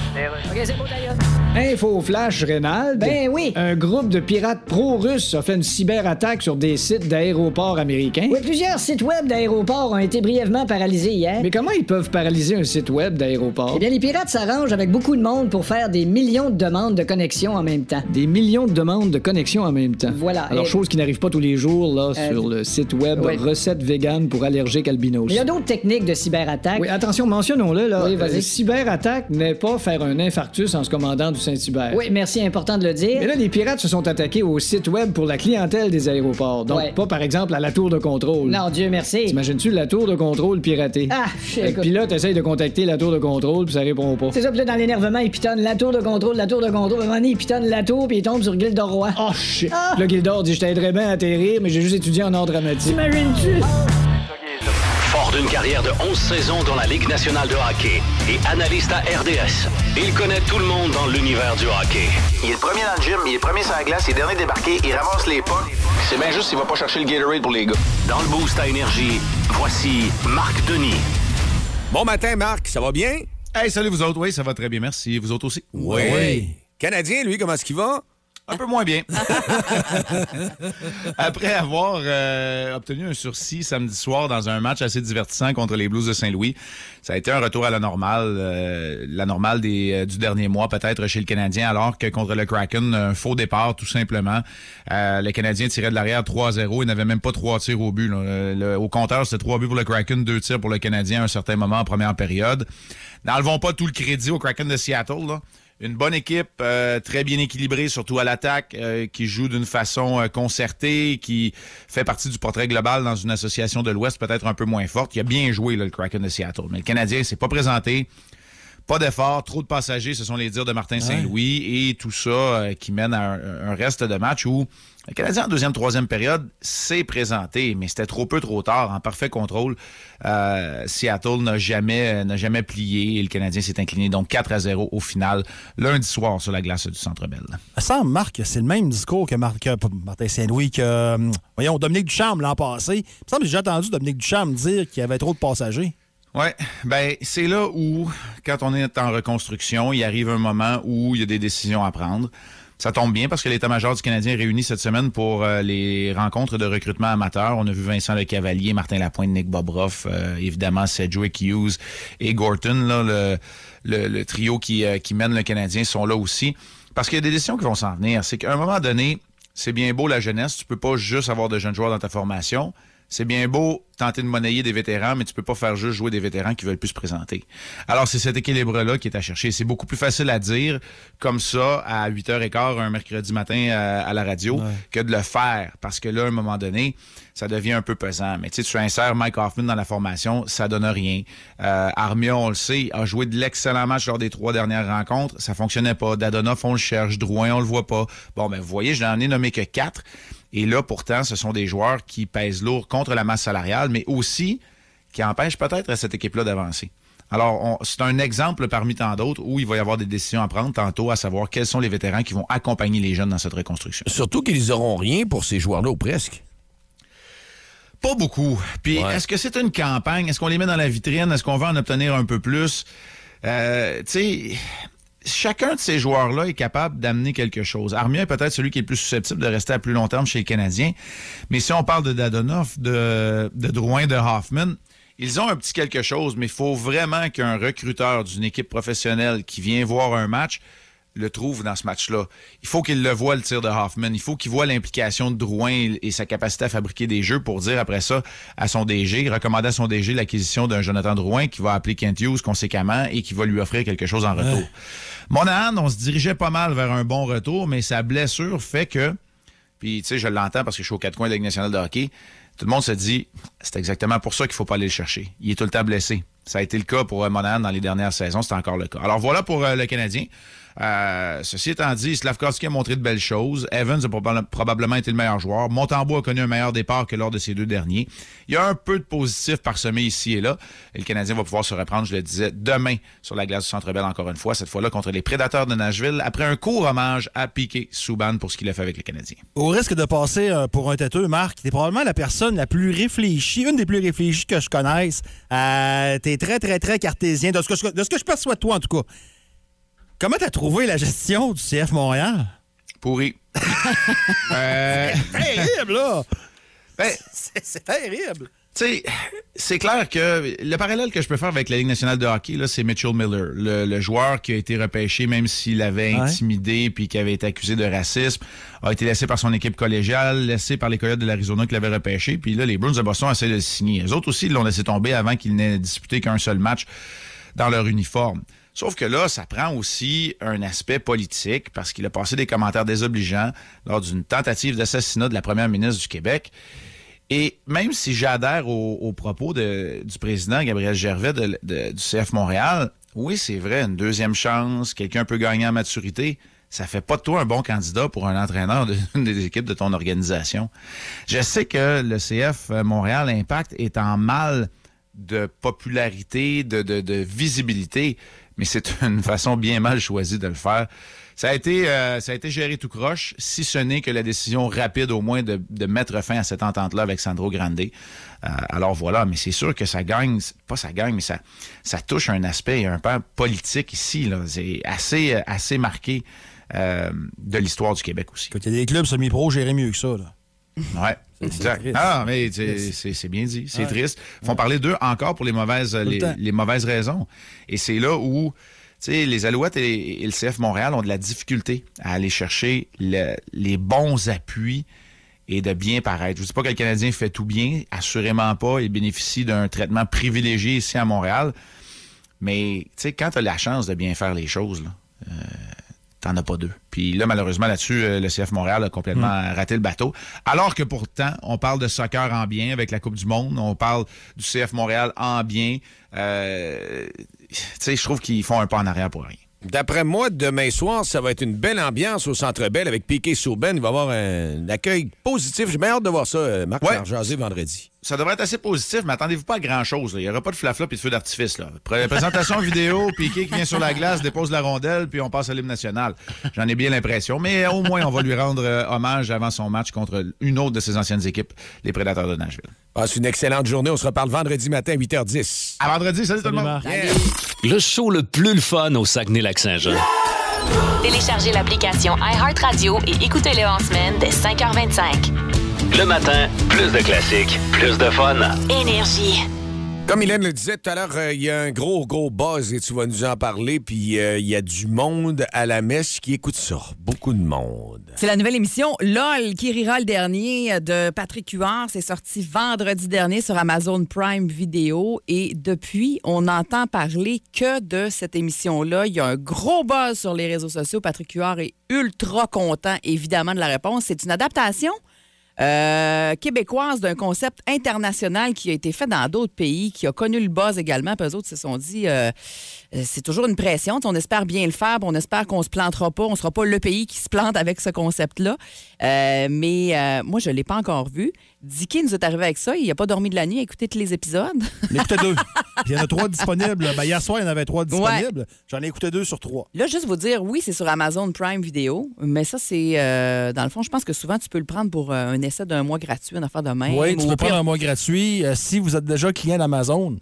OK, c'est beau d'ailleurs. Info flash, Rénal. Ben oui. Un groupe de pirates pro-russes a fait une cyberattaque sur des sites d'aéroports américains. Oui, plusieurs sites web d'aéroports ont été brièvement paralysés hier. Mais comment ils peuvent paralyser un site web d'aéroport? Eh bien, les pirates s'arrangent avec beaucoup de monde pour faire des millions de demandes de connexion en même temps. Des millions de demandes de connexion en même temps. Voilà. Alors, Et- chose qui n'arrive pas tous les jours là, Euh, sur le site web oui. Recettes vegan pour allergiques albinos. Il y a d'autres techniques de cyberattaque. Oui, attention, mentionnons-le, là. Oui. Euh, cyberattaque n'est pas faire un infarctus en se commandant du Saint-Hubert. Oui, merci, important de le dire. Mais là, les pirates se sont attaqués au site web pour la clientèle des aéroports. Donc, Ouais. pas, par exemple, à la tour de contrôle. Non, Dieu merci. T'imagines-tu la tour de contrôle piratée? Ah, je Le pilote essaye de contacter la tour de contrôle, puis ça répond pas. C'est ça, puis là, dans l'énervement, il pitonne la tour de contrôle, la tour de contrôle. À un moment donné, il pitonne la tour, puis il tombe sur Gilda Roy. Oh shit! Puis Là, Gildor dit Je t'aiderais bien à atterrir, mais j'ai juste étudié en art dramatique. T'imagines-tu? D'une carrière de 11 saisons dans la Ligue nationale de hockey et analyste à RDS, il connaît tout le monde dans l'univers du hockey. Il est le premier dans le gym, il est le premier sur la glace, il est dernier débarqué, il ramasse les pas. C'est bien juste s'il va pas chercher le Gatorade pour les gars. Dans le boost à énergie, voici Marc Denis. Bon matin, Marc, ça va bien? Hey, salut vous autres. Oui, ça va très bien, merci. Vous autres aussi? Oui. Canadien, lui, comment est-ce qu'il va? Un peu moins bien. [laughs] Après avoir euh, obtenu un sursis samedi soir dans un match assez divertissant contre les Blues de Saint-Louis, ça a été un retour à la normale, euh, la normale des, euh, du dernier mois peut-être chez le Canadien, alors que contre le Kraken, un faux départ tout simplement. Le Canadien tirait de l'arrière 3-0, il n'avait même pas trois tirs au but. là. Le- le- au compteur, c'était trois buts pour le Kraken, deux tirs pour le Canadien à un certain moment en première période. N'enlevons pas tout le crédit au Kraken de Seattle. Là. Une bonne équipe, euh, très bien équilibrée, surtout à l'attaque, euh, qui joue d'une façon euh, concertée, qui fait partie du portrait global dans une association de l'Ouest peut-être un peu moins forte. Il a bien joué le Kraken de Seattle. Mais le Canadien s'est pas présenté. Pas d'effort, trop de passagers, ce sont les dires de Martin Saint-Louis, et tout ça euh, qui mène à un, un reste de match où le Canadien en deuxième, troisième période s'est présenté, mais c'était trop peu, trop tard, en parfait contrôle. Euh, Seattle n'a jamais, n'a jamais plié et le Canadien s'est incliné donc 4 à 0 au final, lundi soir sur la glace du Centre Bell. Ça semble, Marc, c'est le même discours que, Martin Saint-Louis, que, euh, voyons, Dominique Ducharme l'an passé. Il me semble que j'ai entendu Dominique Ducharme dire qu'il y avait trop de passagers. Ouais, ben c'est là où, quand on est en reconstruction, il arrive un moment où il y a des décisions à prendre. Ça tombe bien parce que l'état-major du Canadien est réuni cette semaine pour euh, les rencontres de recrutement amateur. On a vu Vincent Le Cavalier, Martin Lapointe, Nick Bobroff, euh, évidemment Cedric Hughes et Gorton, le, le trio qui, euh, qui mène le Canadien, sont là aussi. Parce qu'il y a des décisions qui vont s'en venir. C'est qu'à un moment donné, c'est bien beau la jeunesse. Tu peux pas juste avoir de jeunes joueurs dans ta formation. C'est bien beau tenter de monnayer des vétérans, mais tu peux pas faire juste jouer des vétérans qui veulent plus se présenter. Alors, c'est cet équilibre-là qui est à chercher. C'est beaucoup plus facile à dire comme ça à 8h15 un mercredi matin à, à la radio que de le faire. Parce que là, à un moment donné, ça devient un peu pesant. Mais tu sais, tu insères Mike Hoffman dans la formation, ça donne rien. Euh, Armia, on le sait, a joué de l'excellent match lors des trois dernières rencontres. Ça fonctionnait pas. Dadonoff, on le cherche. Drouin, on le voit pas. Bon, ben, vous voyez, je n'en ai nommé que quatre. Et là, pourtant, ce sont des joueurs qui pèsent lourd contre la masse salariale, mais aussi qui empêchent peut-être à cette équipe-là d'avancer. Alors, c'est un exemple parmi tant d'autres où il va y avoir des décisions à prendre tantôt, à savoir quels sont les vétérans qui vont accompagner les jeunes dans cette reconstruction. Surtout qu'ils auront rien pour ces joueurs-là, ou presque. Pas beaucoup. Puis, est-ce que c'est une campagne? Est-ce qu'on les met dans la vitrine? Est-ce qu'on va en obtenir un peu plus? Euh, tu sais, chacun de ces joueurs-là est capable d'amener quelque chose. Armia est peut-être celui qui est le plus susceptible de rester à plus long terme chez les Canadiens. Mais si on parle de Dadonoff, de, de Drouin, de Hoffman, ils ont un petit quelque chose, mais il faut vraiment qu'un recruteur d'une équipe professionnelle qui vient voir un match le trouve dans ce match-là. Il faut qu'il le voit, le tir de Hoffman. Il faut qu'il voit l'implication de Drouin et sa capacité à fabriquer des jeux pour dire après ça à son DG, recommander à son DG l'acquisition d'un Jonathan Drouin qui va appeler Kent Hughes conséquemment et qui va lui offrir quelque chose en retour. Monahan, on se dirigeait pas mal vers un bon retour, mais sa blessure fait que, puis tu sais, je l'entends parce que je suis aux quatre coins de la Ligue nationale de hockey, tout le monde se dit, c'est exactement pour ça qu'il faut pas aller le chercher. Il est tout le temps blessé. Ça a été le cas pour euh, Monahan dans les dernières saisons, c'est encore le cas. Alors voilà pour euh, le Canadien. Euh, ceci étant dit, Slavkovski a montré de belles choses. Evans a proba- probablement été le meilleur joueur. Montembeau a connu un meilleur départ que lors de ces deux derniers. Il y a un peu de positif parsemé ici et là. Le Canadien va pouvoir se reprendre, je le disais, demain sur la glace du Centre Bell encore une fois, cette fois-là contre les Prédateurs de Nashville, après un court hommage à Piqué Souban pour ce qu'il a fait avec le Canadien. Au risque de passer euh, pour un têteux, Marc, t'es probablement la personne la plus réfléchie, une des plus réfléchies que je connaisse. Euh, t'es très, très, très cartésien, de ce que je perçois de toi, en tout cas. Comment t'as trouvé la gestion du CF Montréal? Pourri. [laughs] Euh, terrible, là! Ben, C'est c'est terrible! Tu sais, c'est clair que le parallèle que je peux faire avec la Ligue nationale de hockey, là, c'est Mitchell Miller, le, le joueur qui a été repêché, même s'il avait Ouais. intimidé puis qui avait été accusé de racisme, a été laissé par son équipe collégiale, laissé par les Coyotes de l'Arizona qui l'avaient repêché, puis là, les Bruins de Boston essaient de le signer. Les autres aussi, l'ont laissé tomber avant qu'il n'ait disputé qu'un seul match dans leur uniforme. Sauf que là, ça prend aussi un aspect politique parce qu'il a passé des commentaires désobligeants lors d'une tentative d'assassinat de la première ministre du Québec. Et même si j'adhère aux, propos du président Gabriel Gervais du CF Montréal, oui, c'est vrai, une deuxième chance, quelqu'un peut gagner en maturité. Ça fait pas de toi un bon candidat pour un entraîneur d'une [laughs] des équipes de ton organisation. Je sais que le CF Montréal Impact est en mal de popularité, de visibilité, mais c'est [laughs] une façon bien mal choisie de le faire. Ça a été, euh, ça a été géré tout croche, si ce n'est que la décision rapide au moins de, mettre fin à cette entente-là avec Sandro Grande. Euh, alors voilà, mais c'est sûr que ça gagne, pas ça gagne, mais ça, ça touche un aspect un pan politique ici. C'est assez, euh, assez marqué de l'histoire du Québec aussi. Il y a des clubs semi-pro gérés mieux que ça. Là. Ouais, exact. Ah, mais c'est- bien dit. C'est Ouais. triste. Ils font parler d'eux encore pour les mauvaises, le les, mauvaises raisons. Et c'est là où, tu sais, les Alouettes et, et le CF Montréal ont de la difficulté à aller chercher le- les bons appuis et de bien paraître. Je ne dis pas que le Canadien fait tout bien, assurément pas. Il bénéficie d'un traitement privilégié ici à Montréal. Mais, tu sais, quand tu as la chance de bien faire les choses, là, euh, t'en as pas deux. Puis là, malheureusement, là-dessus, euh, le CF Montréal a complètement raté le bateau. Alors que pourtant, on parle de soccer en bien avec la Coupe du Monde. On parle du CF Montréal en bien. Euh, tu sais, je trouve qu'ils font un pas en arrière pour rien. D'après moi, demain soir, ça va être une belle ambiance au Centre Bell avec Piqué Souben. Il va y avoir un accueil positif. J'ai bien hâte de voir ça, euh, Marc, Ouais. vendredi. Ça devrait être assez positif, mais attendez-vous pas à grand-chose. Il n'y aura pas de flafla et de feu d'artifice. Présentation vidéo, [laughs] Piqué qui vient sur la glace, dépose la rondelle, puis on passe à l'hymne national. J'en ai bien l'impression. Mais au moins, on va lui rendre euh, hommage avant son match contre une autre de ses anciennes équipes, les Prédateurs de Nashville. Passe une excellente journée. On se reparle vendredi matin à 8h10. À vendredi, salut, tout le monde. Le show le plus le fun au Saguenay-Lac-Saint-Jean. Téléchargez l'application iHeartRadio et écoutez-le en semaine dès 5h25. Le matin, plus de classiques, plus de fun. Énergie. Comme Hélène le disait tout à l'heure, euh, il y a un gros, gros buzz et tu vas nous en parler. Puis euh, il y a du monde à la messe qui écoute ça. Beaucoup de monde. C'est la nouvelle émission LOL qui rira le dernier de Patrick Huard. C'est sorti vendredi dernier sur Amazon Prime Video. Et depuis, on n'entend parler que de cette émission-là. Il y a un gros buzz sur les réseaux sociaux. Patrick Huard est ultra content, évidemment, de la réponse. C'est une adaptation? Euh, québécoise d'un concept international qui a été fait dans d'autres pays, qui a connu le buzz également. Puis eux autres se sont dit, euh, c'est toujours une pression. On espère bien le faire, on espère qu'on se plantera pas. On sera pas le pays qui se plante avec ce concept-là. Euh, mais euh, moi, je l'ai pas encore vu. Dicky nous est arrivé avec ça. Il a pas dormi de la nuit à écouter tous les épisodes. Écouté deux. Il y en a trois disponibles. Ben, hier soir, il y en avait trois disponibles. J'en ai écouté deux sur trois. Là, juste vous dire, oui, c'est sur Amazon Prime Video, mais ça, c'est, euh, dans le fond, je pense que souvent, tu peux le prendre pour un essai d'un mois gratuit, une affaire de même. Oui, tu peux prendre un mois gratuit. Si vous êtes déjà client d'Amazon,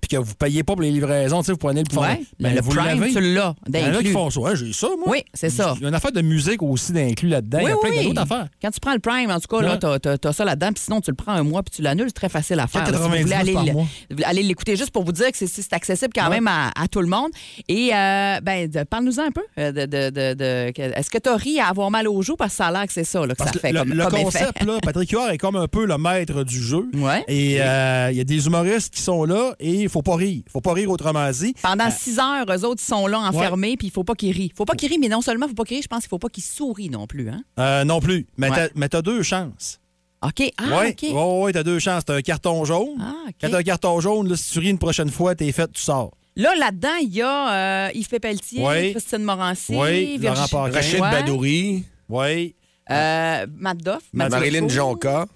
puis que vous ne payez pas pour les livraisons, vous prenez le Ouais, ben, le vous Prime, l'as, Il y en a qui font ça. Ouais, j'ai ça, moi. Oui, c'est ça. Il y a une affaire de musique aussi d'inclus là-dedans. il y a plein d'autres affaires. Quand tu prends le Prime, en tout cas, là, t'as, t'as- t'as ça là-dedans, puis sinon, tu le prends un mois, puis tu l'annules, c'est très facile à faire. là. Si vous 4,99 voulez aller, l'écouter juste pour vous dire que c'est, accessible quand même à, à tout le monde. Et, euh, ben, parle-nous un peu. euh, De, de- de- est-ce que tu as ri à avoir mal au joues? Parce que ça a l'air que c'est ça, là, que Parce ça fait le, comme, le comme concept, effet. là, [laughs] Patrick Huard est comme un peu le maître du jeu. Ouais. Et euh, il y a des humoristes qui sont là et il faut pas rire. Il faut pas rire autrement dit. Pendant six heures, eux autres, ils sont là enfermés, puis il faut pas qu'ils rient. faut pas qu'ils rient, mais non seulement il faut pas qu'ils rient, je pense qu'il faut pas qu'ils sourient non plus. Hein? Euh, non plus. Mais Ouais. t'as- mais t'as deux chances. OK. Ah, oui, OK. ouais, ouais, t'as deux chances. T'as un carton jaune. Ah. Quand t'as un carton jaune, là, si tu ris une prochaine fois, t'es fait, tu sors. Là, là-dedans, il y a euh, Yves Pépeltier, Oui. Christine Morancy, Oui, Virgi- Laurent Paquin. Rachid Ouais. Badouri, Oui. Euh, Matt Doff. Marilyn. Jonca,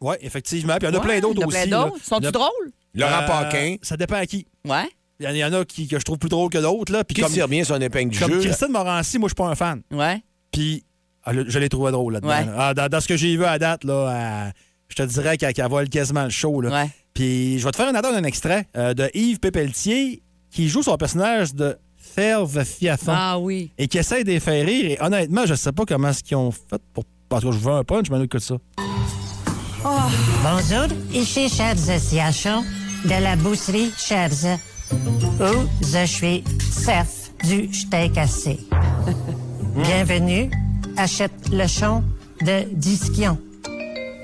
Oui, effectivement. Puis il y en a Ouais, plein d'autres il y en a aussi. plein d'autres. Sont-tu Il y en a- drôles? Laurent Euh, Paquin. Ça dépend à qui. Ouais. Il y en- il y en a qui, que je trouve plus drôles que d'autres. là. Puis Qui comme, tire bien son épingle du comme jeu? Christine Morancy, moi, je suis pas un fan. Ouais. Puis ah, je l'ai trouvé drôle là-dedans. Ouais. là. Ah, dans, dans ce que j'ai vu à date, là, euh, je te dirais qu'elle qu'elle vole quasiment le show. Là. Puis je vais te faire un attendre un extrait euh, de Yves Pépeltier qui joue son personnage de servent fiafon. Ah oui. Et qui essaient de les faire rire. Et honnêtement, je sais pas comment ce qu'ils ont fait pour. Parce que je veux un punch, mais écoute ça. Bonjour, ici Charles Siachon de la bousserie Charles, où je suis chef du steak cassé. [laughs] Bienvenue, achète le chon de Disquion.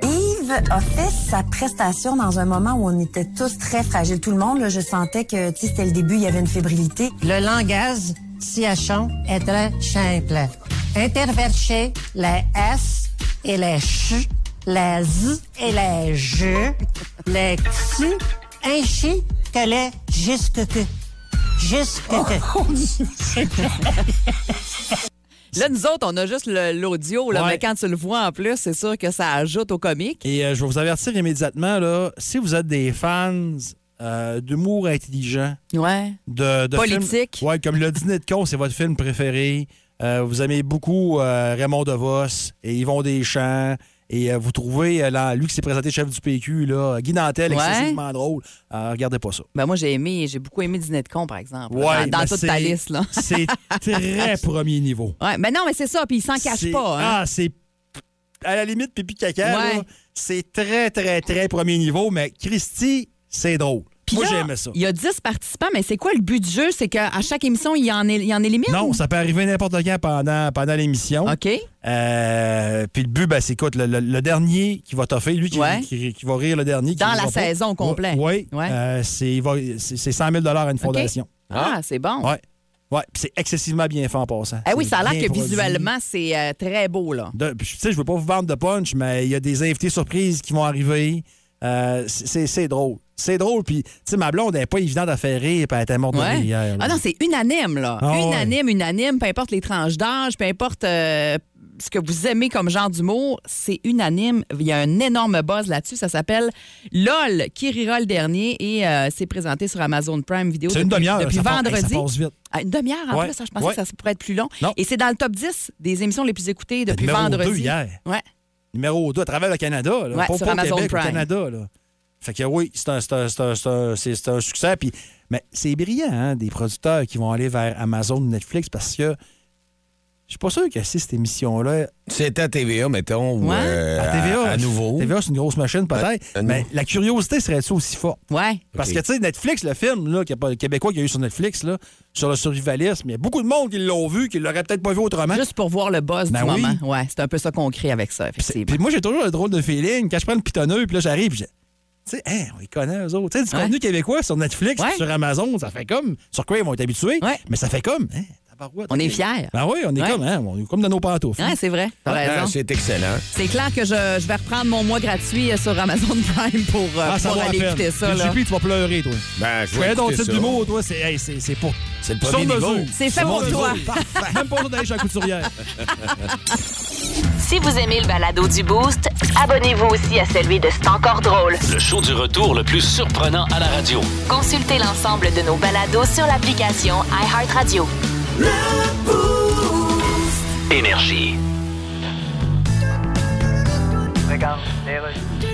Yves a fait sa prestation dans un moment où on était tous très fragiles. Tout le monde, là, je sentais que c'était le début, il y avait une fébrilité. Le langage Siachon est très simple. Interverser les S et les CH, les Z et les J, les Q, ainsi que les jusque que. Jusque que. [laughs] Là, nous autres, on a juste l'audio, Ouais. mais quand tu le vois en plus, c'est sûr que ça ajoute au comique. Et euh, je vais vous avertir immédiatement, là, si vous êtes des fans euh, d'humour intelligent, Ouais. de, de Politique. films- ouais, comme le dîner de con, c'est votre film préféré. Euh, vous aimez beaucoup euh, Raymond DeVos et Yvon Deschamps. Et euh, vous trouvez, euh, là, lui qui s'est présenté chef du PQ, là, Guy Nantel, Ouais. excessivement drôle. Euh, regardez pas ça. Ben moi, j'ai aimé, j'ai beaucoup aimé Dîner de con, par exemple. Ouais, dans dans mais toute ta liste, là. [laughs] C'est très [laughs] premier niveau. Ouais, mais non, mais c'est ça, puis il s'en cache pas. Hein? Ah, c'est à la limite pipi caca. Ouais. C'est très, très, très premier niveau, mais Christy, c'est drôle. Puis Moi, là, j'aimais ça. Il y a 10 participants, mais c'est quoi le but du jeu? C'est qu'à chaque émission, il y en, il y en élimine? Non, ça peut arriver n'importe quand pendant, pendant l'émission. OK. Euh, puis le but, ben, c'est écoute, le, le- le dernier qui va toffer, lui qui, Ouais. qui- qui va rire le dernier. qui Dans la saison au complet. Oui. Ouais. Euh, c'est il va- c'est- c'est 100 000 à une fondation. Ah, c'est bon. Ouais. Ouais. Puis c'est excessivement bien fait en passant. Ah oui, C'est ça a l'air que produit. visuellement, c'est euh, très beau, là. Tu sais, je veux pas vous vendre de punch, mais il y a des invités surprises qui vont arriver. Euh, c'est c'est drôle. C'est drôle. Puis, tu sais, ma blonde, elle n'est pas évidente à faire rire, puis elle était morte de Ouais. hier. là. Ah non, c'est unanime, là. Ah ouais. unanime, unanime, peu importe les tranches d'âge, peu importe euh, ce que vous aimez comme genre d'humour, c'est unanime. Il y a un énorme buzz là-dessus. Ça s'appelle LOL, qui rira le dernier et euh, c'est présenté sur Amazon Prime Vidéo C'est une demi-heure. depuis ça vendredi. hey, ça passe vite. Ah, une demi-heure en Ouais. plus, hein, je pensais que ça pourrait être plus long. Non. Et c'est dans le top 10 des émissions les plus écoutées depuis numéro vendredi. deux hier. Ouais. Numéro 2 à travers le Canada. Là. Pas sur Amazon Québec, au Prime. Canada. Là. Fait que oui, c'est un, c'est un- c'est un- c'est un- c'est- c'est un succès. Puis, mais c'est brillant, hein, des producteurs qui vont aller vers Amazon ou Netflix parce que je suis pas sûr que si cette émission-là. C'était à TVA, mettons, ou Ouais. euh, à TVA. à, à nouveau. TVA, c'est une grosse machine, peut-être. À- à mais la curiosité serait-tu aussi forte? Ouais. Parce que, tu sais, Netflix, le film là, qu'il y a pas- le québécois qu'il y a eu sur Netflix, là, sur le survivalisme, il y a beaucoup de monde qui l'ont vu, qui l'auraient peut-être pas vu autrement. Juste pour voir le buzz Ben du oui. moment. Ouais, c'est un peu ça qu'on crée avec ça, effectivement. Puis moi, j'ai toujours le drôle de feeling. Quand je prends le pitonneux, puis là, j'arrive, tu sais, hein, on les connaît, eux autres. Tu sais, du Ouais. contenu québécois sur Netflix, Ouais. sur Amazon, ça fait comme. Sur quoi ils vont être habitués, mais ça fait comme. Hein, On est fiers. Ben oui, on est Ouais. comme, hein, on est comme dans nos pantoufles. Ouais, c'est vrai. Ah, c'est excellent. C'est clair que je, je vais reprendre mon mois gratuit euh, sur Amazon Prime pour, euh, Ah, ça pour aller écouter ça. Le là. JP, tu vas pleurer, toi. Ben, je vais fais d'autres types d'humour, toi, c'est hey, c'est- c'est pour. C'est le premier niveau. C'est fait pour toi. Parfait. Même pas besoin d'aller chez la couturière. [laughs] Si vous aimez le balado du Boost, abonnez-vous aussi à celui de C'est encore drôle. Le show du retour le plus surprenant à la radio. Consultez l'ensemble de nos balados sur l'application iHeartRadio. Énergie. Regarde, les rues.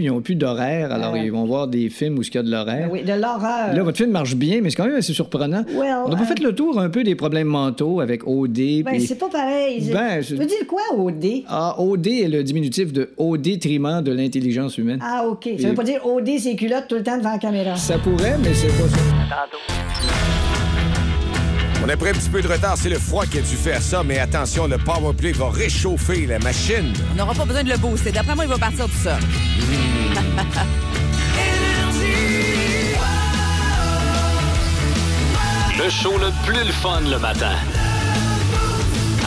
ils n'ont plus d'horaire, alors Ouais. ils vont voir des films où il y a de l'horaire. Oui, de l'horreur. Là, votre film marche bien, mais c'est quand même assez surprenant. Well, On n'a pas euh, fait le tour un peu des problèmes mentaux avec OD. Ben, c'est pas pareil. Ben, tu je- veux dire quoi, OD? Ah, OD est le diminutif de au détriment de l'intelligence humaine. Ah, OK. Ça Et- veut pas dire OD ses culottes tout le temps devant la caméra. Ça pourrait, mais c'est pas ça. On a pris un petit peu de retard, c'est le froid qui a dû faire ça, mais attention, le powerplay va réchauffer la machine. On n'aura pas besoin de le booster. D'après moi, il va partir tout seul. [laughs] Le show le plus le fun le matin.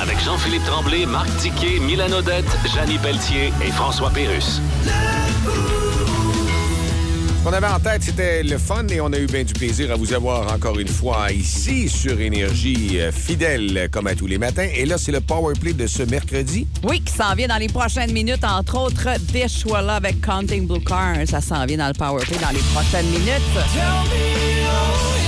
Avec Jean-Philippe Tremblay, Marc Tiquet, Milan Odette, Janine Pelletier et François Pérus. Qu'on avait en tête, c'était le fun et on a eu bien du plaisir à vous avoir encore une fois ici sur Énergie, euh, fidèle comme à tous les matins. Et là, c'est le power play de ce mercredi. Oui, qui s'en vient dans les prochaines minutes, entre autres Dishwalla avec Counting Blue Car. Ça s'en vient dans le power play dans les prochaines minutes.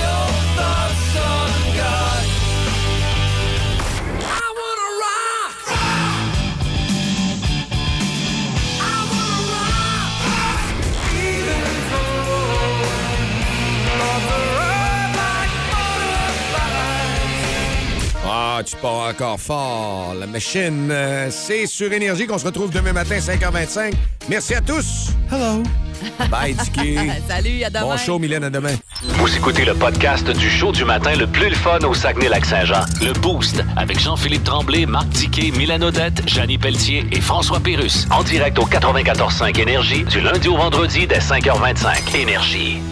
Ah, tu pars encore fort. La machine, euh, c'est sur Énergie qu'on se retrouve demain matin, 5h25. Merci à tous. Hello. Bye, Dicky. [laughs] Salut, à demain. Bon show, Mylène, à demain. Vous écoutez le podcast du show du matin le plus le fun au Saguenay-Lac-Saint-Jean. Le Boost avec Jean-Philippe Tremblay, Marc Diquet, Milan Odette, Janine Pelletier et François Pérus. En direct au 94.5 Énergie du lundi au vendredi dès 5h25. Énergie.